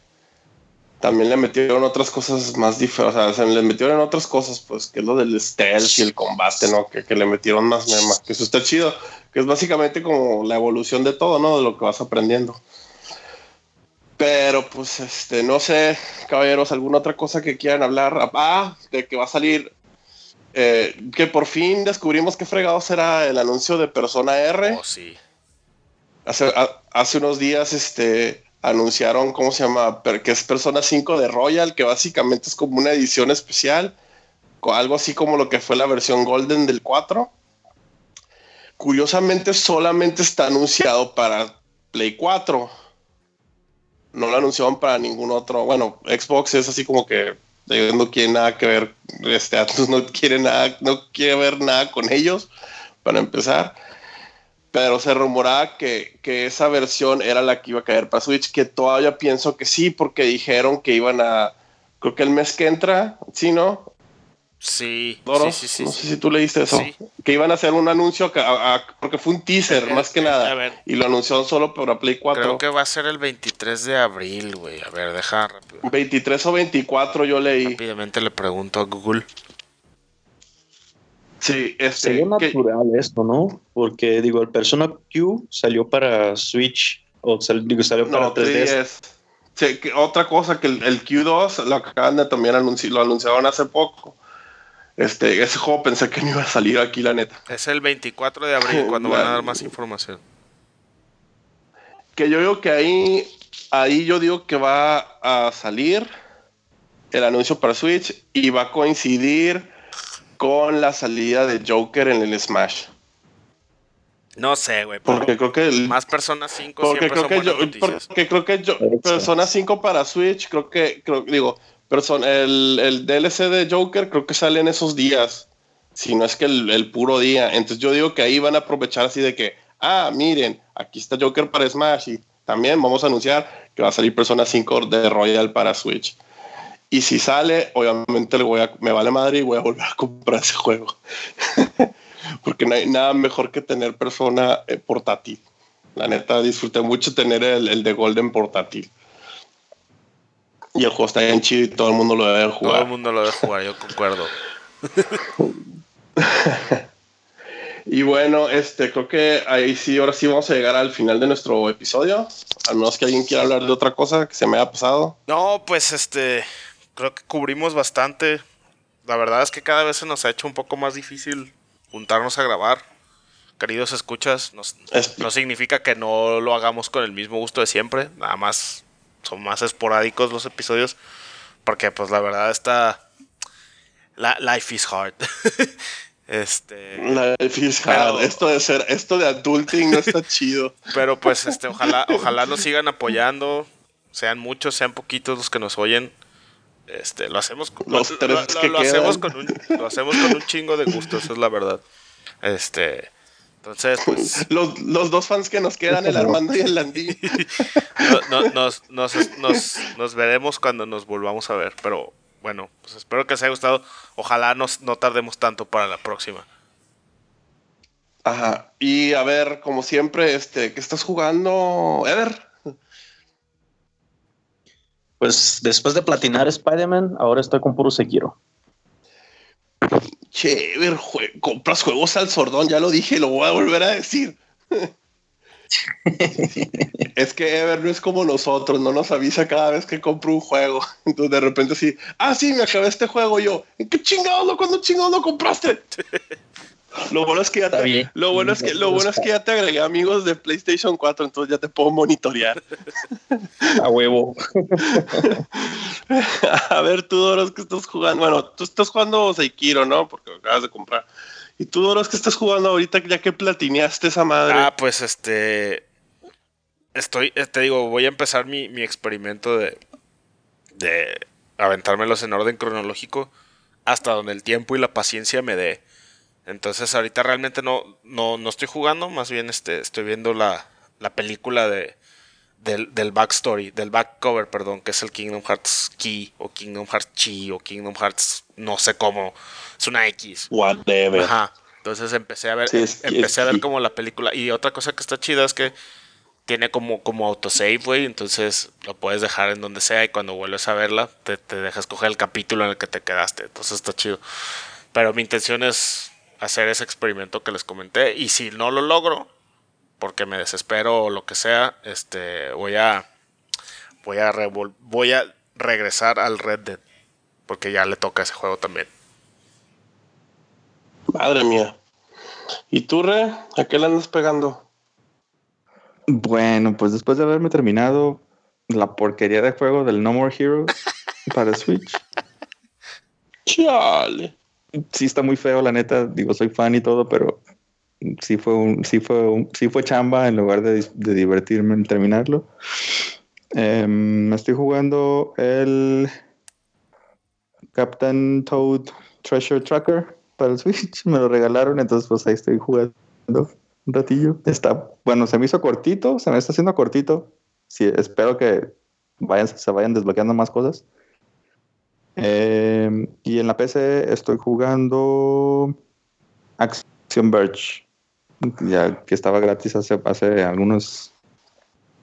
también le metieron otras cosas más diferentes, o sea, le metieron otras cosas, pues, que es lo del stealth y el combate, ¿no? Que, que le metieron más mema, que eso está chido, que es básicamente como la evolución de todo, ¿no? De lo que vas aprendiendo. Pero, pues, este, no sé, caballeros, alguna otra cosa que quieran hablar. Ah, de que va a salir, eh, que por fin descubrimos qué fregado será el anuncio de Persona R. Oh, sí hace, unos días este, anunciaron, ¿cómo se llama? Que es Persona 5 de Royal, que básicamente es como una edición especial, algo así como lo que fue la versión Golden del 4. Curiosamente, solamente está anunciado para Play 4. No lo anunciaron para ningún otro. Bueno, Xbox es así como que no quiere nada que ver. Este [laughs] no quiere nada, no quiere ver nada con ellos. Para empezar pero se rumoraba que, que, esa versión era la que iba a caer para Switch, que todavía pienso que sí, porque dijeron que iban a, creo que el mes que entra, ¿sí, no? Sí, sí, sí, no sé si tú leíste eso, que iban a hacer un anuncio, porque fue un teaser, más que nada, y lo anunció solo para Play 4. Creo que va a ser el 23 de abril, güey, a ver, deja rápido. 23 o 24 yo leí. Rápidamente le pregunto a Google. Sí, este, Sería natural esto, ¿no? Porque, digo, el Persona Q salió para Switch, o digo, salió para 3DS. Sí, otra cosa que el, Q2 lo acaban de también anunciar, lo anunciaron hace poco. Este, ese juego pensé que no iba a salir aquí, la neta. Es el 24 de abril cuando van a dar [laughs] más información. Que yo digo que ahí, ahí yo digo que va a salir el anuncio para Switch y va a coincidir con la salida de Joker en el Smash. No sé, güey. Porque creo que más personas 5 porque creo que yo, porque creo que yo, Persona 5 para Switch, creo que creo, digo, persona, el, el, DLC de Joker creo que sale en esos días. Si no es que el, el, puro día. Entonces yo digo que ahí van a aprovechar así de que, ah, miren, aquí está Joker para Smash y también vamos a anunciar que va a salir Persona 5 de Royal para Switch. Y si sale, obviamente le voy a, me vale madre y voy a volver a [laughs] comprar ese juego. [laughs] Porque no hay nada mejor que tener persona eh, portátil. La neta, disfruté mucho tener el, el, de Golden portátil. Y el juego está bien chido y todo el mundo lo debe jugar. Todo el mundo lo debe jugar, yo concuerdo. [laughs] y bueno, este, creo que ahí sí, ahora sí vamos a llegar al final de nuestro episodio. Al menos que alguien quiera hablar de otra cosa que se me haya pasado. No, pues este, creo que cubrimos bastante. La verdad es que cada vez se nos ha hecho un poco más difícil juntarnos a grabar. Queridos escuchas, no significa que no lo hagamos con el mismo gusto de siempre. Nada más son más esporádicos los episodios. Porque pues la verdad está... La, life is hard. [laughs] Este. La fiscal, Pero- esto de ser, esto de adulting no está chido. [laughs] Pero pues este, ojalá, ojalá nos sigan apoyando. Sean muchos, sean poquitos los que nos oyen. Este, lo hacemos con, Los lo- tres lo- que lo hacemos con un, lo hacemos con un chingo de gusto, eso es la verdad. Este, entonces, pues, Los, los dos fans que nos quedan, el Armando y el Landín. [laughs] no- no- nos, nos, nos, nos veremos cuando nos volvamos a ver. Pero bueno, pues espero que les haya gustado. Ojalá nos, no tardemos tanto para la próxima. Ajá. Y a ver, como siempre, este, ¿qué estás jugando, Ever? Pues después de platinar Spider-Man, ahora estoy con puro Sekiro. Chéver, jue- compras juegos al sordón, ya lo dije, lo voy a volver a decir. [laughs] [laughs] es que Ever no es como nosotros, no nos avisa cada vez que compro un juego. [laughs] Entonces de repente sí, ah, sí, me acabé este juego yo. ¿En qué chingados lo, cuándo chingados lo compraste? [laughs] Lo bueno es que ya te, lo bueno es que, lo bueno es que ya te agregué amigos de PlayStation 4, entonces ya te puedo monitorear. A huevo. A ver, tú, Doros, que estás jugando? Bueno, tú estás jugando Sekiro, ¿no? Porque acabas de comprar. ¿Y tú, Doros, que estás jugando ahorita ya que platineaste esa madre? Ah, pues este. Estoy, eh, te digo, voy a empezar mi, mi experimento de. de aventármelos en orden cronológico hasta donde el tiempo y la paciencia me dé. Entonces ahorita realmente no, no, no estoy jugando, más bien este, estoy viendo la, la película de, del, del backstory, del back cover, perdón, que es el Kingdom Hearts Key, o Kingdom Hearts Chi, o Kingdom Hearts, no sé cómo, es una X. Whatever. Ajá. Entonces empecé a ver, Sí, es- empecé es a ver como la película. Y otra cosa que está chida es que tiene como, como autosave, güey. Entonces lo puedes dejar en donde sea y cuando vuelves a verla, te, te dejas coger el capítulo en el que te quedaste. Entonces está chido. Pero mi intención es hacer ese experimento que les comenté. Y si no lo logro, porque me desespero o lo que sea, este voy a voy a revol- voy a regresar al Red Dead. Porque ya le toca ese juego también. Madre mía. ¿Y tú, Re? ¿A qué le andas pegando? Bueno, pues después de haberme terminado la porquería de juego del No More Heroes [laughs] para Switch, Chale. sí está muy feo, la neta. Digo, soy fan y todo, pero sí fue un, sí fue sí fue chamba en lugar de, divertirme en terminarlo. Em, estoy jugando el Captain Toad Treasure Tracker para el Switch. [laughs] Me lo regalaron, entonces pues ahí estoy jugando un ratillo. Está, bueno, se me hizo cortito, se me está haciendo cortito. Sí, espero que vayan, se vayan desbloqueando más cosas. Eh, y en la PC estoy jugando Action Verge, ya que estaba gratis hace, hace algunos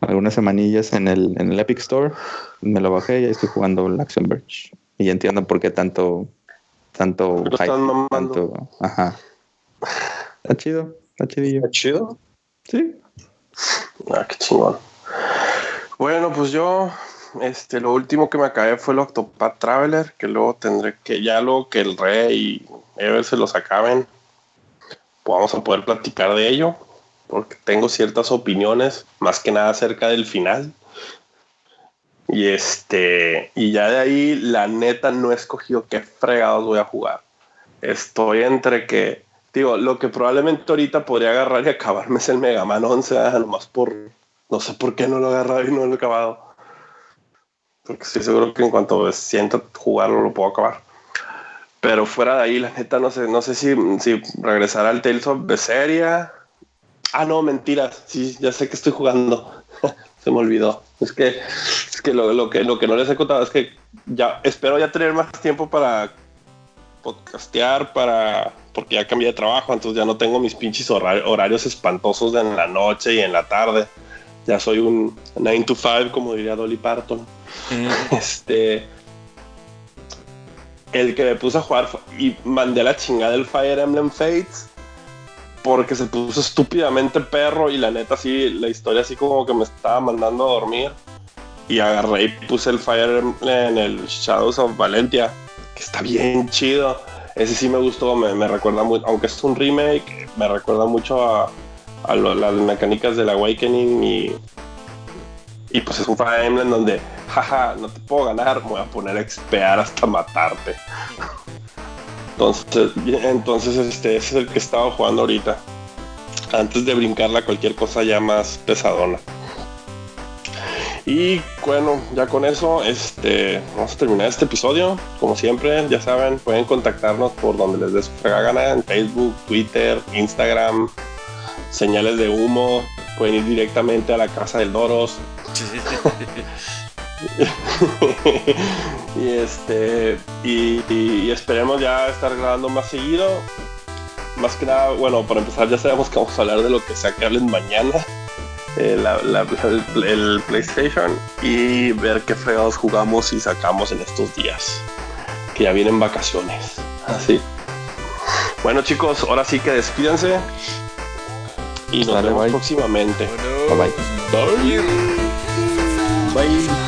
algunas semanillas en el, en el Epic Store. Me lo bajé y ahí estoy jugando Verge. Y entiendo por qué tanto, tanto tanto, ajá. Está chido, está chidillo. Está chido. Sí. Ah, qué chingón. Bueno, pues yo, este, lo último que me acabé fue el Octopath Traveler, que luego tendré que, ya luego que el Rey y Ever se los acaben, vamos a poder platicar de ello, porque tengo ciertas opiniones, más que nada acerca del final. Y este, y ya de ahí, la neta, no he escogido qué fregados voy a jugar. Estoy entre que, digo, lo que probablemente ahorita podría agarrar y acabarme es el Mega Man 11, ah, nomás por, no sé por qué no lo he agarrado y no lo he acabado. Porque estoy seguro que en cuanto sienta jugarlo lo puedo acabar. Pero fuera de ahí, la neta, no sé, no sé si, si regresar al Tales of Berseria. Ah, no, mentiras. Sí, ya sé que estoy jugando. [laughs] Se me olvidó. Es que, es que, lo, lo que lo que no les he contado es que ya espero ya tener más tiempo para podcastear, para porque ya cambié de trabajo, entonces ya no tengo mis pinches horari- horarios espantosos de en la noche y en la tarde. Ya soy un 9 to 5, como diría Dolly Parton. [laughs] Este. El que me puse a jugar y mandé la chingada del Fire Emblem Fates porque se puso estúpidamente perro y la neta sí, la historia así como que me estaba mandando a dormir. Y agarré y puse el Fire Emblem en el Shadows of Valentia, que está bien chido. Ese sí me gustó, me, me recuerda mucho, aunque es un remake, me recuerda mucho a, a las mecánicas del Awakening y, y pues es un Fire Emblem donde, jaja, no te puedo ganar, voy a poner a expear hasta matarte. Entonces, entonces este, ese es el que estaba jugando ahorita. Antes de brincarla cualquier cosa ya más pesadona. Y bueno, ya con eso, este, vamos a terminar este episodio. Como siempre, ya saben, pueden contactarnos por donde les dé su gana, en Facebook, Twitter, Instagram, señales de humo. Pueden ir directamente a la casa del Doros. [laughs] y este y, esperemos ya estar grabando más seguido más que nada bueno para empezar ya sabemos que vamos a hablar de lo que sea que hablen mañana eh, el, PlayStation y ver qué fregados jugamos y sacamos en estos días que ya vienen vacaciones así bueno chicos ahora sí que despídense y nos vemos próximamente bye. bye. bye. 喂